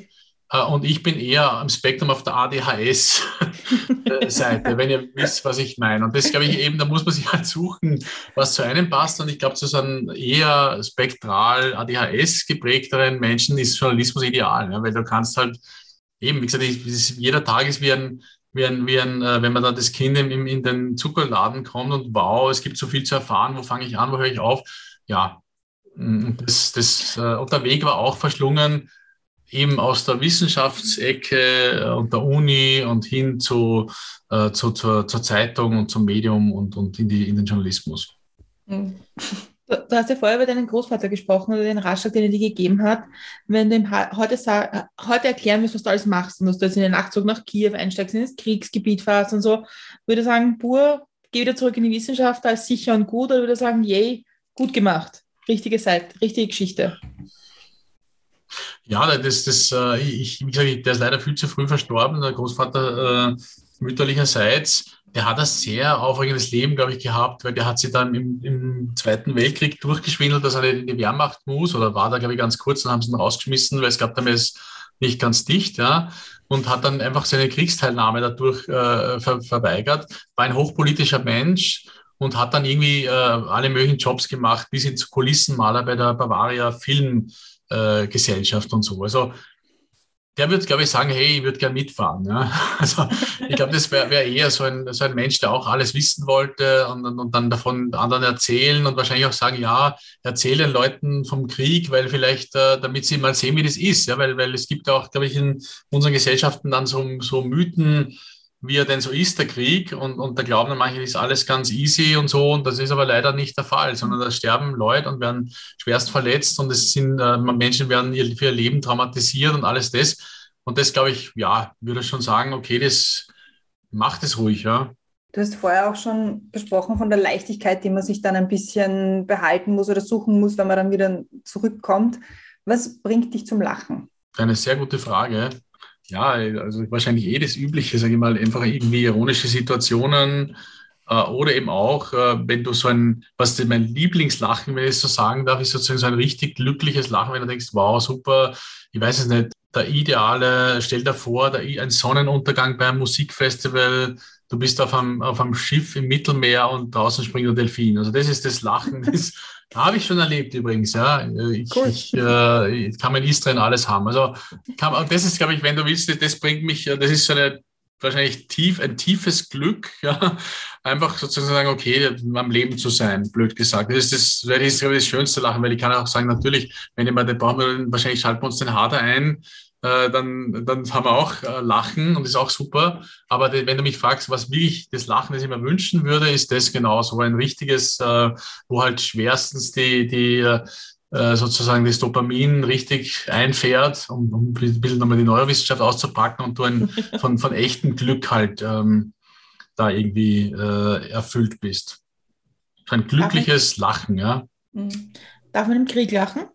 Äh, und ich bin eher am Spektrum auf der ADHS-Seite, wenn ihr wisst, was ich meine. Und das glaube ich eben, da muss man sich halt suchen, was zu einem passt. Und ich glaube, zu so einem eher spektral ADHS geprägteren Menschen ist Journalismus ideal, ja, weil du kannst halt eben, wie gesagt, ist, jeder Tag ist wie ein, wie ein, wie ein äh, wenn man dann das Kind im, in den Zuckerladen kommt und wow, es gibt so viel zu erfahren, wo fange ich an, wo höre ich auf? Ja, mm, das, das, äh, und der Weg war auch verschlungen, eben aus der Wissenschaftsecke äh, und der Uni und hin zu, äh, zu, zur, zur Zeitung und zum Medium und, und in, die, in den Journalismus. Mhm. Du, hast ja vorher über deinen Großvater gesprochen oder den Ratschlag, den er dir gegeben hat. Wenn du ihm heute, heute erklären willst, was du alles machst und dass du jetzt in den Nachtzug nach Kiew einsteigst, in das Kriegsgebiet fährst und so, würde er sagen, Bur, geh wieder zurück in die Wissenschaft, als sicher und gut, oder würde er sagen, yay, gut gemacht, richtige Seite, richtige Geschichte? Ja, das, das, äh, ich, wie gesagt, der ist leider viel zu früh verstorben, der Großvater äh, mütterlicherseits der hat ein sehr aufregendes Leben, glaube ich, gehabt, weil der hat sich dann im, im Zweiten Weltkrieg durchgeschwindelt, dass er nicht in die Wehrmacht muss oder war da, glaube ich, ganz kurz, dann haben sie ihn rausgeschmissen, weil es gab damals nicht ganz dicht, ja, und hat dann einfach seine Kriegsteilnahme dadurch äh, ver verweigert, war ein hochpolitischer Mensch und hat dann irgendwie äh, alle möglichen Jobs gemacht, bis hin zu Kulissenmaler bei der Bavaria Filmgesellschaft äh, und so. Also der wird, glaube ich, sagen, hey, ich würde gern mitfahren. Ja? Also ich glaube, das wäre wär eher so ein, so ein Mensch, der auch alles wissen wollte und, und, dann davon anderen erzählen und wahrscheinlich auch sagen, ja, erzähle den Leuten vom Krieg, weil vielleicht, äh, damit sie mal sehen, wie das ist. Ja? Weil, weil es gibt auch, glaube ich, in unseren Gesellschaften dann so, so Mythen, wie er denn so ist, der Krieg. Und, und da glauben dann manche, ist alles ganz easy und so. Und das ist aber leider nicht der Fall, sondern da sterben Leute und werden schwerst verletzt und es sind, äh, Menschen werden ihr, für ihr Leben traumatisiert und alles das. Und das, glaube ich, ja, würde schon sagen, okay, das macht es ruhig, ja. Du hast vorher auch schon gesprochen von der Leichtigkeit, die man sich dann ein bisschen behalten muss oder suchen muss, wenn man dann wieder zurückkommt. Was bringt dich zum Lachen? Eine sehr gute Frage. Ja, also wahrscheinlich eh das Übliche, sage ich mal, einfach irgendwie ironische Situationen äh, oder eben auch, äh, wenn du so ein, was mein Lieblingslachen, wenn ich es so sagen darf, ist sozusagen so ein richtig glückliches Lachen, wenn du denkst, wow, super, ich weiß es nicht, der ideale, stell dir vor, der, ein Sonnenuntergang beim Musikfestival, du bist auf einem, auf einem Schiff im Mittelmeer und draußen springt ein Delfin. Also das ist das Lachen, das habe ich schon erlebt übrigens. Ja. Ich, cool. ich, äh, ich kann mein Istrien alles haben. Also kann, das ist, glaube ich, wenn du willst, das bringt mich, das ist so eine wahrscheinlich tief, ein tiefes Glück, ja, einfach sozusagen sagen, okay, am Leben zu sein, blöd gesagt. Das ist das, das ist, das schönste Lachen, weil ich kann auch sagen, natürlich, wenn jemand, den brauchen wir, wahrscheinlich schalten wir uns den Hader ein, äh, dann, dann haben wir auch äh, Lachen und ist auch super. Aber die, wenn du mich fragst, was will ich das Lachen, das ich mir wünschen würde, ist das genau so ein richtiges, äh, wo halt schwerstens die, die äh, sozusagen das Dopamin richtig einfährt, um, um ein bisschen nochmal die Neurowissenschaft auszupacken und du ein, von, von echtem Glück halt ähm, da irgendwie äh, erfüllt bist. Ein glückliches Lachen, ja. Mhm. Darf man im Krieg lachen?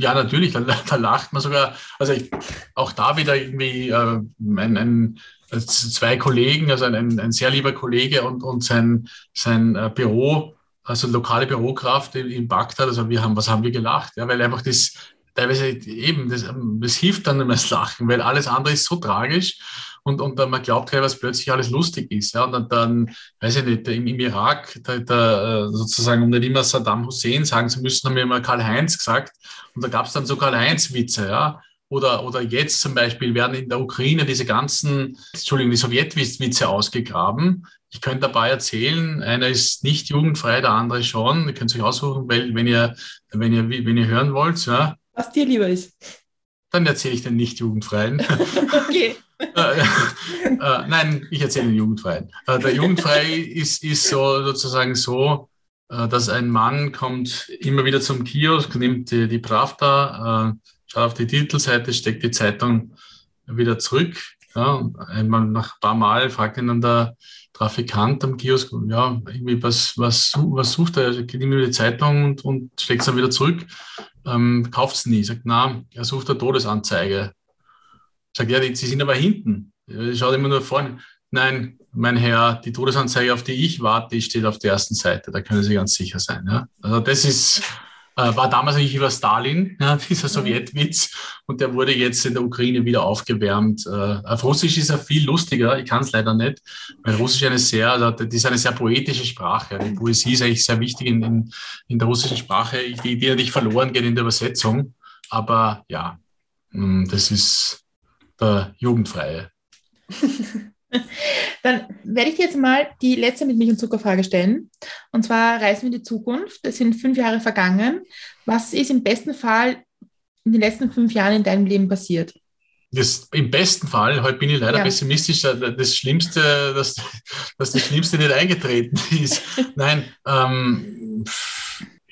Ja, natürlich, da, da lacht man sogar. Also ich, auch da wieder irgendwie äh, ein, ein, zwei Kollegen, also ein, ein sehr lieber Kollege und, und sein, sein äh, Büro, also lokale Bürokraft in, in Bagdad. Also wir haben, was haben wir gelacht? Ja, weil einfach das teilweise eben, das, das hilft dann mehr das Lachen, weil alles andere ist so tragisch und, und man glaubt was plötzlich alles lustig ist. Ja, und dann, dann weiß ich nicht, im, im Irak, da, da, äh, sozusagen, um nicht immer Saddam Hussein sagen zu müssen, haben wir immer Karl-Heinz gesagt. Und da gab es dann so Karl-Heinz-Witze, ja. Oder, oder jetzt zum Beispiel werden in der Ukraine diese ganzen, Entschuldigung, die Sowjetwitze ausgegraben. Ich könnte dabei erzählen, einer ist nicht jugendfrei, der andere schon. Ihr könnt euch aussuchen, wenn ihr, wenn ihr, wenn ihr hören wollt, ja. Was dir lieber ist. Dann erzähle ich den nicht jugendfreien. okay. Äh, äh, nein, ich erzähle den Jugendfreien. Äh, der Jugendfrei ist, ist so sozusagen so, äh, dass ein Mann kommt immer wieder zum Kiosk, nimmt die, die Pravda, äh, schaut auf die Titelseite, steckt die Zeitung wieder zurück. Ja, einmal nach ein paar Mal fragt ihn dann der Trafikant am Kiosk, ja, irgendwie was, was, was sucht er? Er geht immer die Zeitung und, und steckt es dann wieder zurück. Ähm, kauft es nie. Sagt, na, er sucht eine Todesanzeige. Sagt, ja, Sie sind aber hinten. Schaut immer nur vorne. Nein, mein Herr, die Todesanzeige, auf die ich warte, die steht auf der ersten Seite. Da können Sie ganz sicher sein. Ja? Also das ist, äh, war damals eigentlich über Stalin, ja, dieser mhm. Sowjetwitz. Und der wurde jetzt in der Ukraine wieder aufgewärmt. Äh, auf Russisch ist er viel lustiger. Ich kann es leider nicht, weil Russisch eine sehr, also das ist eine sehr poetische Sprache. Die Poesie ist eigentlich sehr wichtig in, in, in der russischen Sprache, die, die nicht verloren geht in der Übersetzung. Aber ja, mm, das ist der Jugendfreie. Dann werde ich dir jetzt mal die letzte mit Milch und Zuckerfrage stellen. Und zwar reisen wir in die Zukunft. Es sind fünf Jahre vergangen. Was ist im besten Fall in den letzten fünf Jahren in deinem Leben passiert? Das, Im besten Fall, heute bin ich leider ja. pessimistisch, das Schlimmste, dass, dass das Schlimmste nicht eingetreten ist. Nein, ähm,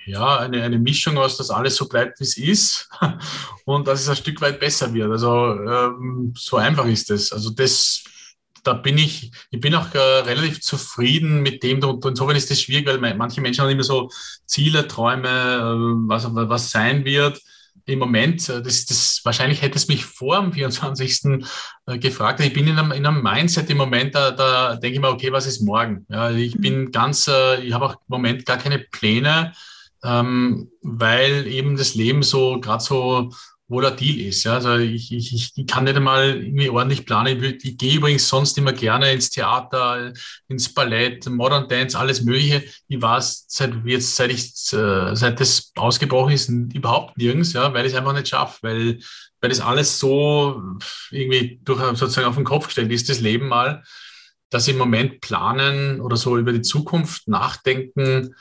ja, eine, eine Mischung aus, dass alles so bleibt, wie es ist und dass es ein Stück weit besser wird. Also ähm, so einfach ist es. Also das, da bin ich, ich bin auch äh, relativ zufrieden mit dem und insofern ist das schwierig, weil manche Menschen haben immer so Ziele, Träume, äh, was, was sein wird. Im Moment, äh, das, das, wahrscheinlich hätte es mich vor dem 24. Äh, gefragt. Ich bin in einem, in einem Mindset im Moment, da, da denke ich mir, okay, was ist morgen? Ja, ich bin mhm. ganz, äh, ich habe auch im Moment gar keine Pläne ähm, weil eben das Leben so gerade so volatil ist. Ja. Also ich, ich, ich kann nicht einmal irgendwie ordentlich planen. Ich, ich gehe übrigens sonst immer gerne ins Theater, ins Ballett, Modern Dance, alles Mögliche. Ich war seit jetzt, seit ich äh, seit das ausgebrochen ist, überhaupt nirgends, ja, weil ich es einfach nicht schaffe, weil, weil das alles so irgendwie durch sozusagen auf den Kopf gestellt ist, das Leben mal, dass im Moment planen oder so über die Zukunft nachdenken,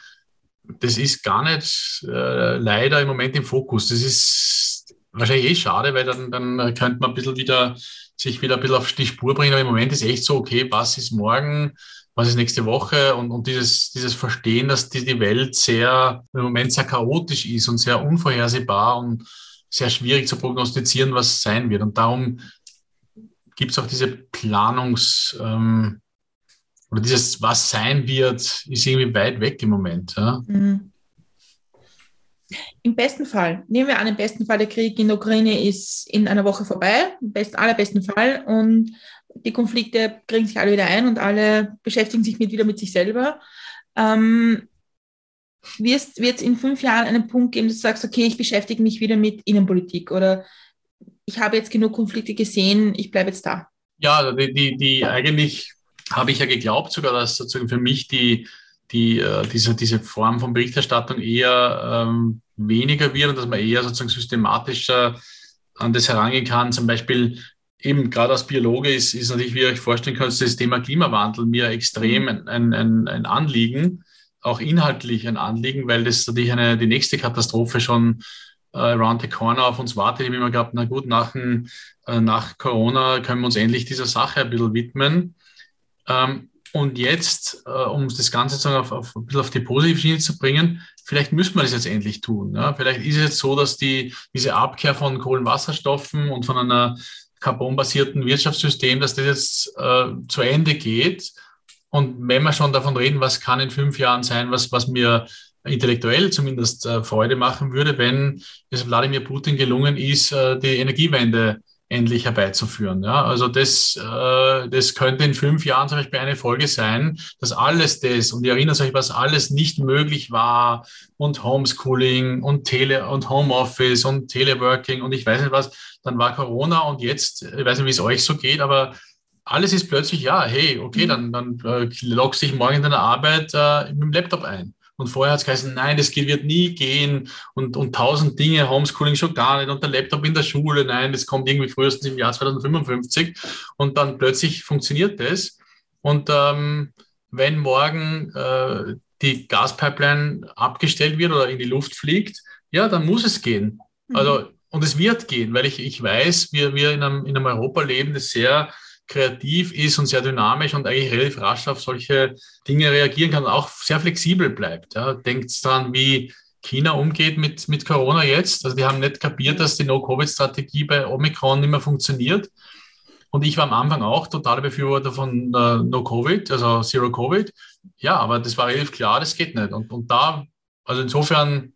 das ist gar nicht äh, leider im Moment im Fokus. Das ist wahrscheinlich eh schade, weil dann, dann könnte man ein bisschen wieder sich wieder ein bisschen auf die Spur bringen. Aber im Moment ist echt so, okay, was ist morgen, was ist nächste Woche und, und dieses, dieses Verstehen, dass die, die Welt sehr im Moment sehr chaotisch ist und sehr unvorhersehbar und sehr schwierig zu prognostizieren, was sein wird. Und darum gibt es auch diese Planungs- ähm, oder dieses, was sein wird, ist irgendwie weit weg im Moment. Ja? Mhm. Im besten Fall, nehmen wir an, im besten Fall, der Krieg in der Ukraine ist in einer Woche vorbei, im best, allerbesten Fall, und die Konflikte kriegen sich alle wieder ein und alle beschäftigen sich mit, wieder mit sich selber. Ähm, wird es in fünf Jahren einen Punkt geben, dass du sagst, okay, ich beschäftige mich wieder mit Innenpolitik oder ich habe jetzt genug Konflikte gesehen, ich bleibe jetzt da? Ja, die, die, die eigentlich habe ich ja geglaubt sogar, dass sozusagen für mich die, die, äh, diese, diese Form von Berichterstattung eher ähm, weniger wird und dass man eher sozusagen systematischer an das herangehen kann. Zum Beispiel eben gerade als Biologe ist, ist natürlich, wie ihr euch vorstellen könnt, das Thema Klimawandel mir extrem mhm. ein, ein, ein Anliegen, auch inhaltlich ein Anliegen, weil das natürlich eine, die nächste Katastrophe schon äh, around the corner auf uns wartet. Ich habe immer gehabt, na gut, nach, äh, nach Corona können wir uns endlich dieser Sache ein bisschen widmen. Ähm, und jetzt, äh, um das Ganze sozusagen auf, auf, ein bisschen auf die positive Schiene zu bringen, vielleicht müssen wir das jetzt endlich tun. Ja? Vielleicht ist es jetzt so, dass die, diese Abkehr von Kohlenwasserstoffen und von einer carbonbasierten Wirtschaftssystem, dass das jetzt äh, zu Ende geht. Und wenn wir schon davon reden, was kann in fünf Jahren sein, was, was mir intellektuell zumindest äh, Freude machen würde, wenn es Wladimir Putin gelungen ist, äh, die Energiewende endlich herbeizuführen. Ja, also das, äh, das könnte in fünf Jahren zum Beispiel eine Folge sein, dass alles das, und ihr erinnert euch, was alles nicht möglich war, und Homeschooling und Tele und Homeoffice und Teleworking und ich weiß nicht was, dann war Corona und jetzt, ich weiß nicht, wie es euch so geht, aber alles ist plötzlich, ja, hey, okay, mhm. dann, dann äh, loggst dich morgen in deiner Arbeit äh, mit dem Laptop ein. Und vorher hat es geheißen, nein, das wird nie gehen und, und tausend Dinge, Homeschooling schon gar nicht und der Laptop in der Schule, nein, das kommt irgendwie frühestens im Jahr 2055 und dann plötzlich funktioniert das. Und ähm, wenn morgen äh, die Gaspipeline abgestellt wird oder in die Luft fliegt, ja, dann muss es gehen. Mhm. Also, und es wird gehen, weil ich, ich weiß, wir, wir in einem, in einem Europa leben, das sehr kreativ ist und sehr dynamisch und eigentlich relativ rasch auf solche Dinge reagieren kann und auch sehr flexibel bleibt. Ja. Denkt dran, wie China umgeht mit, mit Corona jetzt. Also die haben nicht kapiert, dass die No-Covid-Strategie bei Omikron nicht mehr funktioniert. Und ich war am Anfang auch totaler Befürworter von äh, No-Covid, also Zero-Covid. Ja, aber das war relativ klar, das geht nicht. Und, und da, also insofern,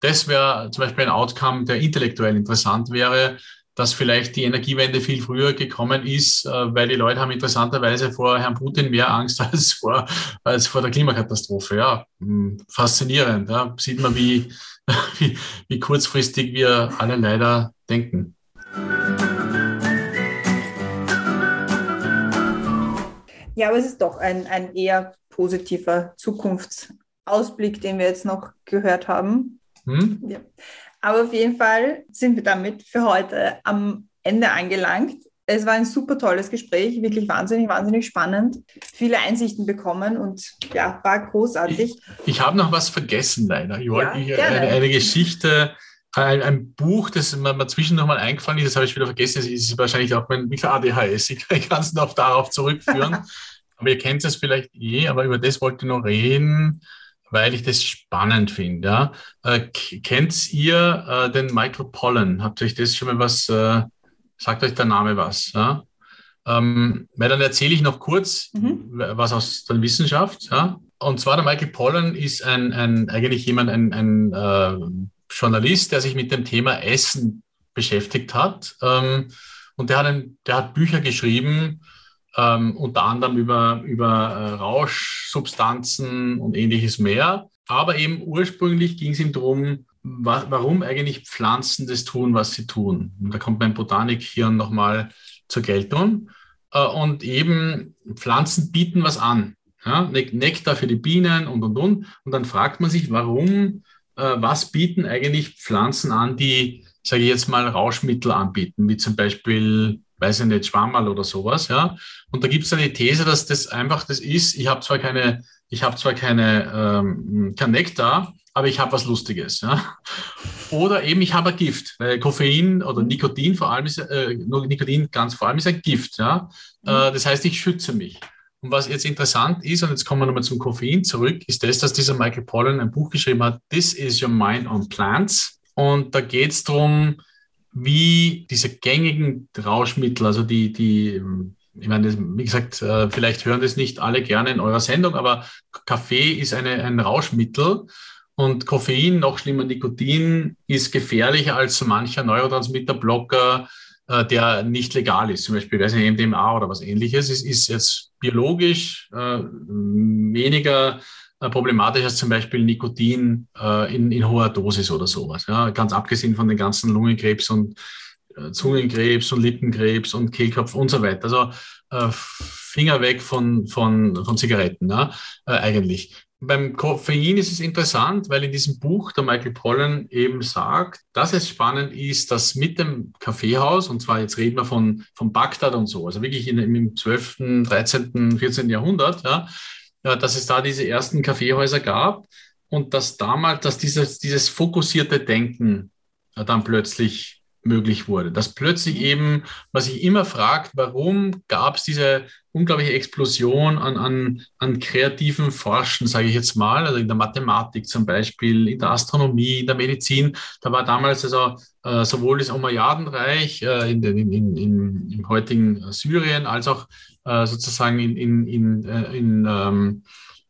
das wäre zum Beispiel ein Outcome, der intellektuell interessant wäre, dass vielleicht die Energiewende viel früher gekommen ist, äh, weil die Leute haben interessanterweise vor Herrn Putin mehr Angst als vor, als vor der Klimakatastrophe. Ja, hm, faszinierend. Ja. Sieht man, wie, wie, wie kurzfristig wir alle leider denken. Ja, aber es ist doch ein, ein eher positiver Zukunftsausblick, den wir jetzt noch gehört haben. Hm? Ja. Aber auf jeden Fall sind wir damit für heute am Ende angelangt. Es war ein super tolles Gespräch, wirklich wahnsinnig, wahnsinnig spannend. Viele Einsichten bekommen und ja, war großartig. Ich, ich habe noch was vergessen, leider. Ich wollte ja, eine, eine, Geschichte, ein, ein, Buch, das mir, mir zwischendurch mal eingefallen ist, das habe ich wieder vergessen. Das ist wahrscheinlich auch mein ADHS. Ich kann es noch darauf zurückführen. aber ihr kennt es vielleicht eh, aber über das wollte ich noch reden weil ich das spannend finde. Ja. Äh, kennt ihr äh, den Michael Pollan? Habt ihr euch das schon mal was, äh, sagt euch der Name was? Ja? Ähm, weil dann erzähle ich noch kurz mhm. was aus der Wissenschaft. Ja? Und zwar der Michael Pollan ist ein, ein eigentlich jemand, ein, ein äh, Journalist, der sich mit dem Thema Essen beschäftigt hat. Ähm, und der hat, ein, der hat Bücher geschrieben, ähm, unter anderem über, über äh, Rauschsubstanzen und ähnliches mehr. Aber eben ursprünglich ging es ihm darum, wa warum eigentlich Pflanzen das tun, was sie tun. Und da kommt mein Botanikhirn nochmal zur Geltung. Äh, und eben Pflanzen bieten was an. Ja? Nektar für die Bienen und, und, und. Und dann fragt man sich, warum, äh, was bieten eigentlich Pflanzen an, die, sage ich jetzt mal, Rauschmittel anbieten, wie zum Beispiel weiß ich nicht, Schwammerl oder sowas, ja. Und da gibt es eine These, dass das einfach das ist, ich habe zwar keine, ich habe zwar keine, ähm, kein Nektar, aber ich habe was Lustiges. Ja? Oder eben ich habe ein Gift, weil Koffein oder Nikotin vor allem ist, äh, Nikotin ganz vor allem ist ein Gift. Ja? Mhm. Äh, das heißt, ich schütze mich. Und was jetzt interessant ist, und jetzt kommen wir nochmal zum Koffein zurück, ist das, dass dieser Michael Pollan ein Buch geschrieben hat, This is Your Mind on Plants. Und da geht es darum, wie diese gängigen Rauschmittel, also die, die ich meine, wie gesagt, äh, vielleicht hören das nicht alle gerne in eurer Sendung, aber Kaffee ist eine, ein Rauschmittel und Koffein, noch schlimmer Nikotin, ist gefährlicher als so mancher Neurotransmitterblocker, äh, der nicht legal ist. Zum Beispiel, weiß nicht, MDMA oder was ähnliches. Es ist jetzt biologisch äh, weniger problematisch als zum Beispiel Nikotin äh, in, in hoher Dosis oder sowas. Ja? Ganz abgesehen von den ganzen Lungenkrebs und äh, Zungenkrebs und Lippenkrebs und Kehlkopf und so weiter. Also äh, Finger weg von, von, von Zigaretten, ja? eigentlich beim Koffein ist es interessant, weil in diesem Buch der Michael Pollan eben sagt, dass es spannend ist, dass mit dem Kaffeehaus, und zwar jetzt reden wir von, von Bagdad und so, also wirklich in, im 12., 13., 14. Jahrhundert, ja, dass es da diese ersten Kaffeehäuser gab und dass damals, dass dieses, dieses fokussierte Denken dann plötzlich möglich wurde. Dass plötzlich mhm. eben, was sich immer fragt, warum gab es diese unglaubliche Explosion an, an, an kreativen Forschen, sage ich jetzt mal, also in der Mathematik zum Beispiel, in der Astronomie, in der Medizin. Da war damals also äh, sowohl das Umayyadenreich äh, in, in, in, in, im heutigen Syrien als auch äh, sozusagen in, in, in, äh, in, ähm,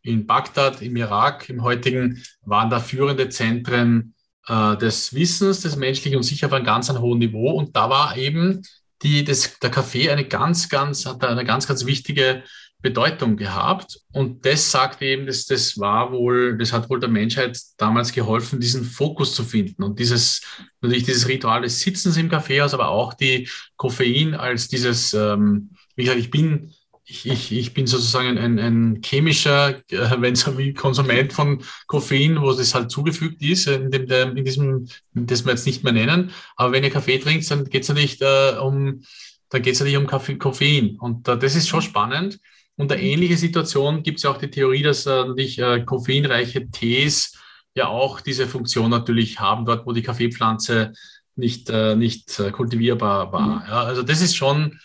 in Bagdad, im Irak, im heutigen, waren da führende Zentren äh, des Wissens, des Menschlichen und sicher auf einem ganz einem hohen Niveau. Und da war eben die, das, der Kaffee eine ganz, ganz, hat eine ganz, ganz wichtige Bedeutung gehabt. Und das sagt eben, dass das war wohl, das hat wohl der Menschheit damals geholfen, diesen Fokus zu finden. Und dieses, natürlich dieses Ritual des Sitzens im Kaffeehaus, aber auch die Koffein als dieses, ähm, wie gesagt, ich bin ich, ich, ich bin sozusagen ein, ein chemischer, äh, wenn so wie Konsument von Koffein, wo das halt zugefügt ist, in, dem, in diesem, das wir jetzt nicht mehr nennen. Aber wenn ihr Kaffee trinkt, dann geht es ja nicht äh, um, dann geht es ja nicht um Kaffee, Koffein. Und äh, das ist schon spannend. Und eine ähnliche Situation gibt es ja auch die Theorie, dass äh, natürlich äh, koffeinreiche Tees ja auch diese Funktion natürlich haben, dort wo die Kaffeepflanze nicht, äh, nicht äh, kultivierbar war. Mhm. Ja, also das ist schon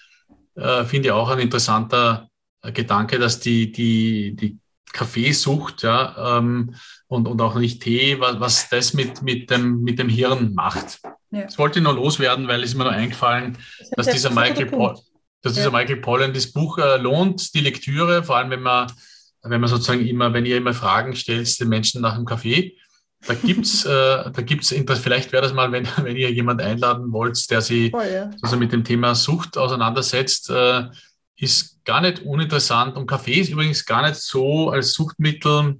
äh, finde ich auch ein interessanter äh, Gedanke, dass die, die, die Kaffeesucht ja, ähm, und, und auch nicht Tee, was, was das mit, mit, dem, mit dem Hirn macht. Ja. Das wollte ich noch loswerden, weil es mir noch eingefallen, das dass dieser Michael, Paul, dass dieser ja. Michael Pollan das Buch äh, lohnt, die Lektüre, vor allem wenn man, wenn man sozusagen immer, wenn ihr immer Fragen stellt, den Menschen nach dem Kaffee, da gibt's, äh, da gibt's, vielleicht wäre das mal, wenn, wenn ihr jemand einladen wollt, der sich oh, ja. also mit dem Thema Sucht auseinandersetzt, äh, ist gar nicht uninteressant. Und Kaffee ist übrigens gar nicht so als Suchtmittel.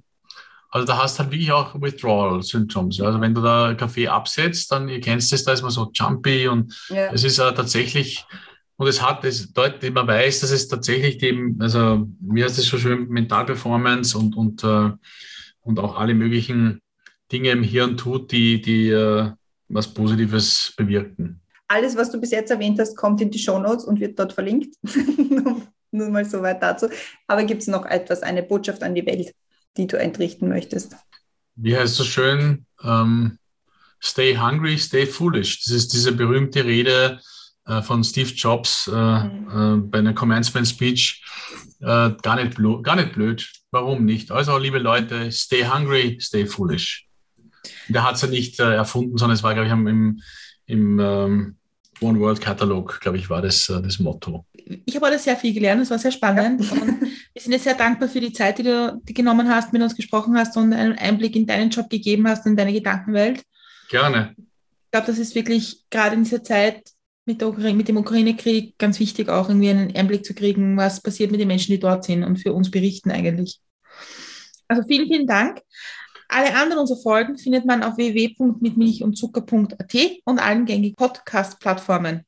Also da hast du halt wirklich auch Withdrawal Symptoms. Also wenn du da Kaffee absetzt, dann ihr kennt es, da ist man so jumpy und ja. es ist äh, tatsächlich und es hat, es deutlich, man weiß, dass es tatsächlich dem, also mir ist das schon schön Mentalperformance und, und, äh, und auch alle möglichen Dinge im Hirn tut, die, die äh, was Positives bewirken. Alles, was du bis jetzt erwähnt hast, kommt in die Shownotes und wird dort verlinkt. Nur mal so weit dazu. Aber gibt es noch etwas, eine Botschaft an die Welt, die du entrichten möchtest? Wie heißt so schön? Ähm, stay hungry, stay foolish. Das ist diese berühmte Rede äh, von Steve Jobs äh, mhm. äh, bei einer Commencement Speech. Äh, gar, nicht gar nicht blöd. Warum nicht? Also, liebe Leute, stay hungry, stay foolish. Der hat es ja nicht äh, erfunden, sondern es war, glaube ich, im, im ähm, One World Katalog, glaube ich, war das äh, das Motto. Ich habe alles sehr viel gelernt, es war sehr spannend. Ja. Und wir sind jetzt sehr dankbar für die Zeit, die du die genommen hast, mit uns gesprochen hast und einen Einblick in deinen Job gegeben hast, in deine Gedankenwelt. Gerne. Ich glaube, das ist wirklich gerade in dieser Zeit mit, Ukraine, mit dem Ukraine-Krieg ganz wichtig, auch irgendwie einen Einblick zu kriegen, was passiert mit den Menschen, die dort sind und für uns berichten eigentlich. Also vielen, vielen Dank. Alle anderen unserer Folgen findet man auf www.mitmilchundzucker.at und allen gängigen Podcast-Plattformen.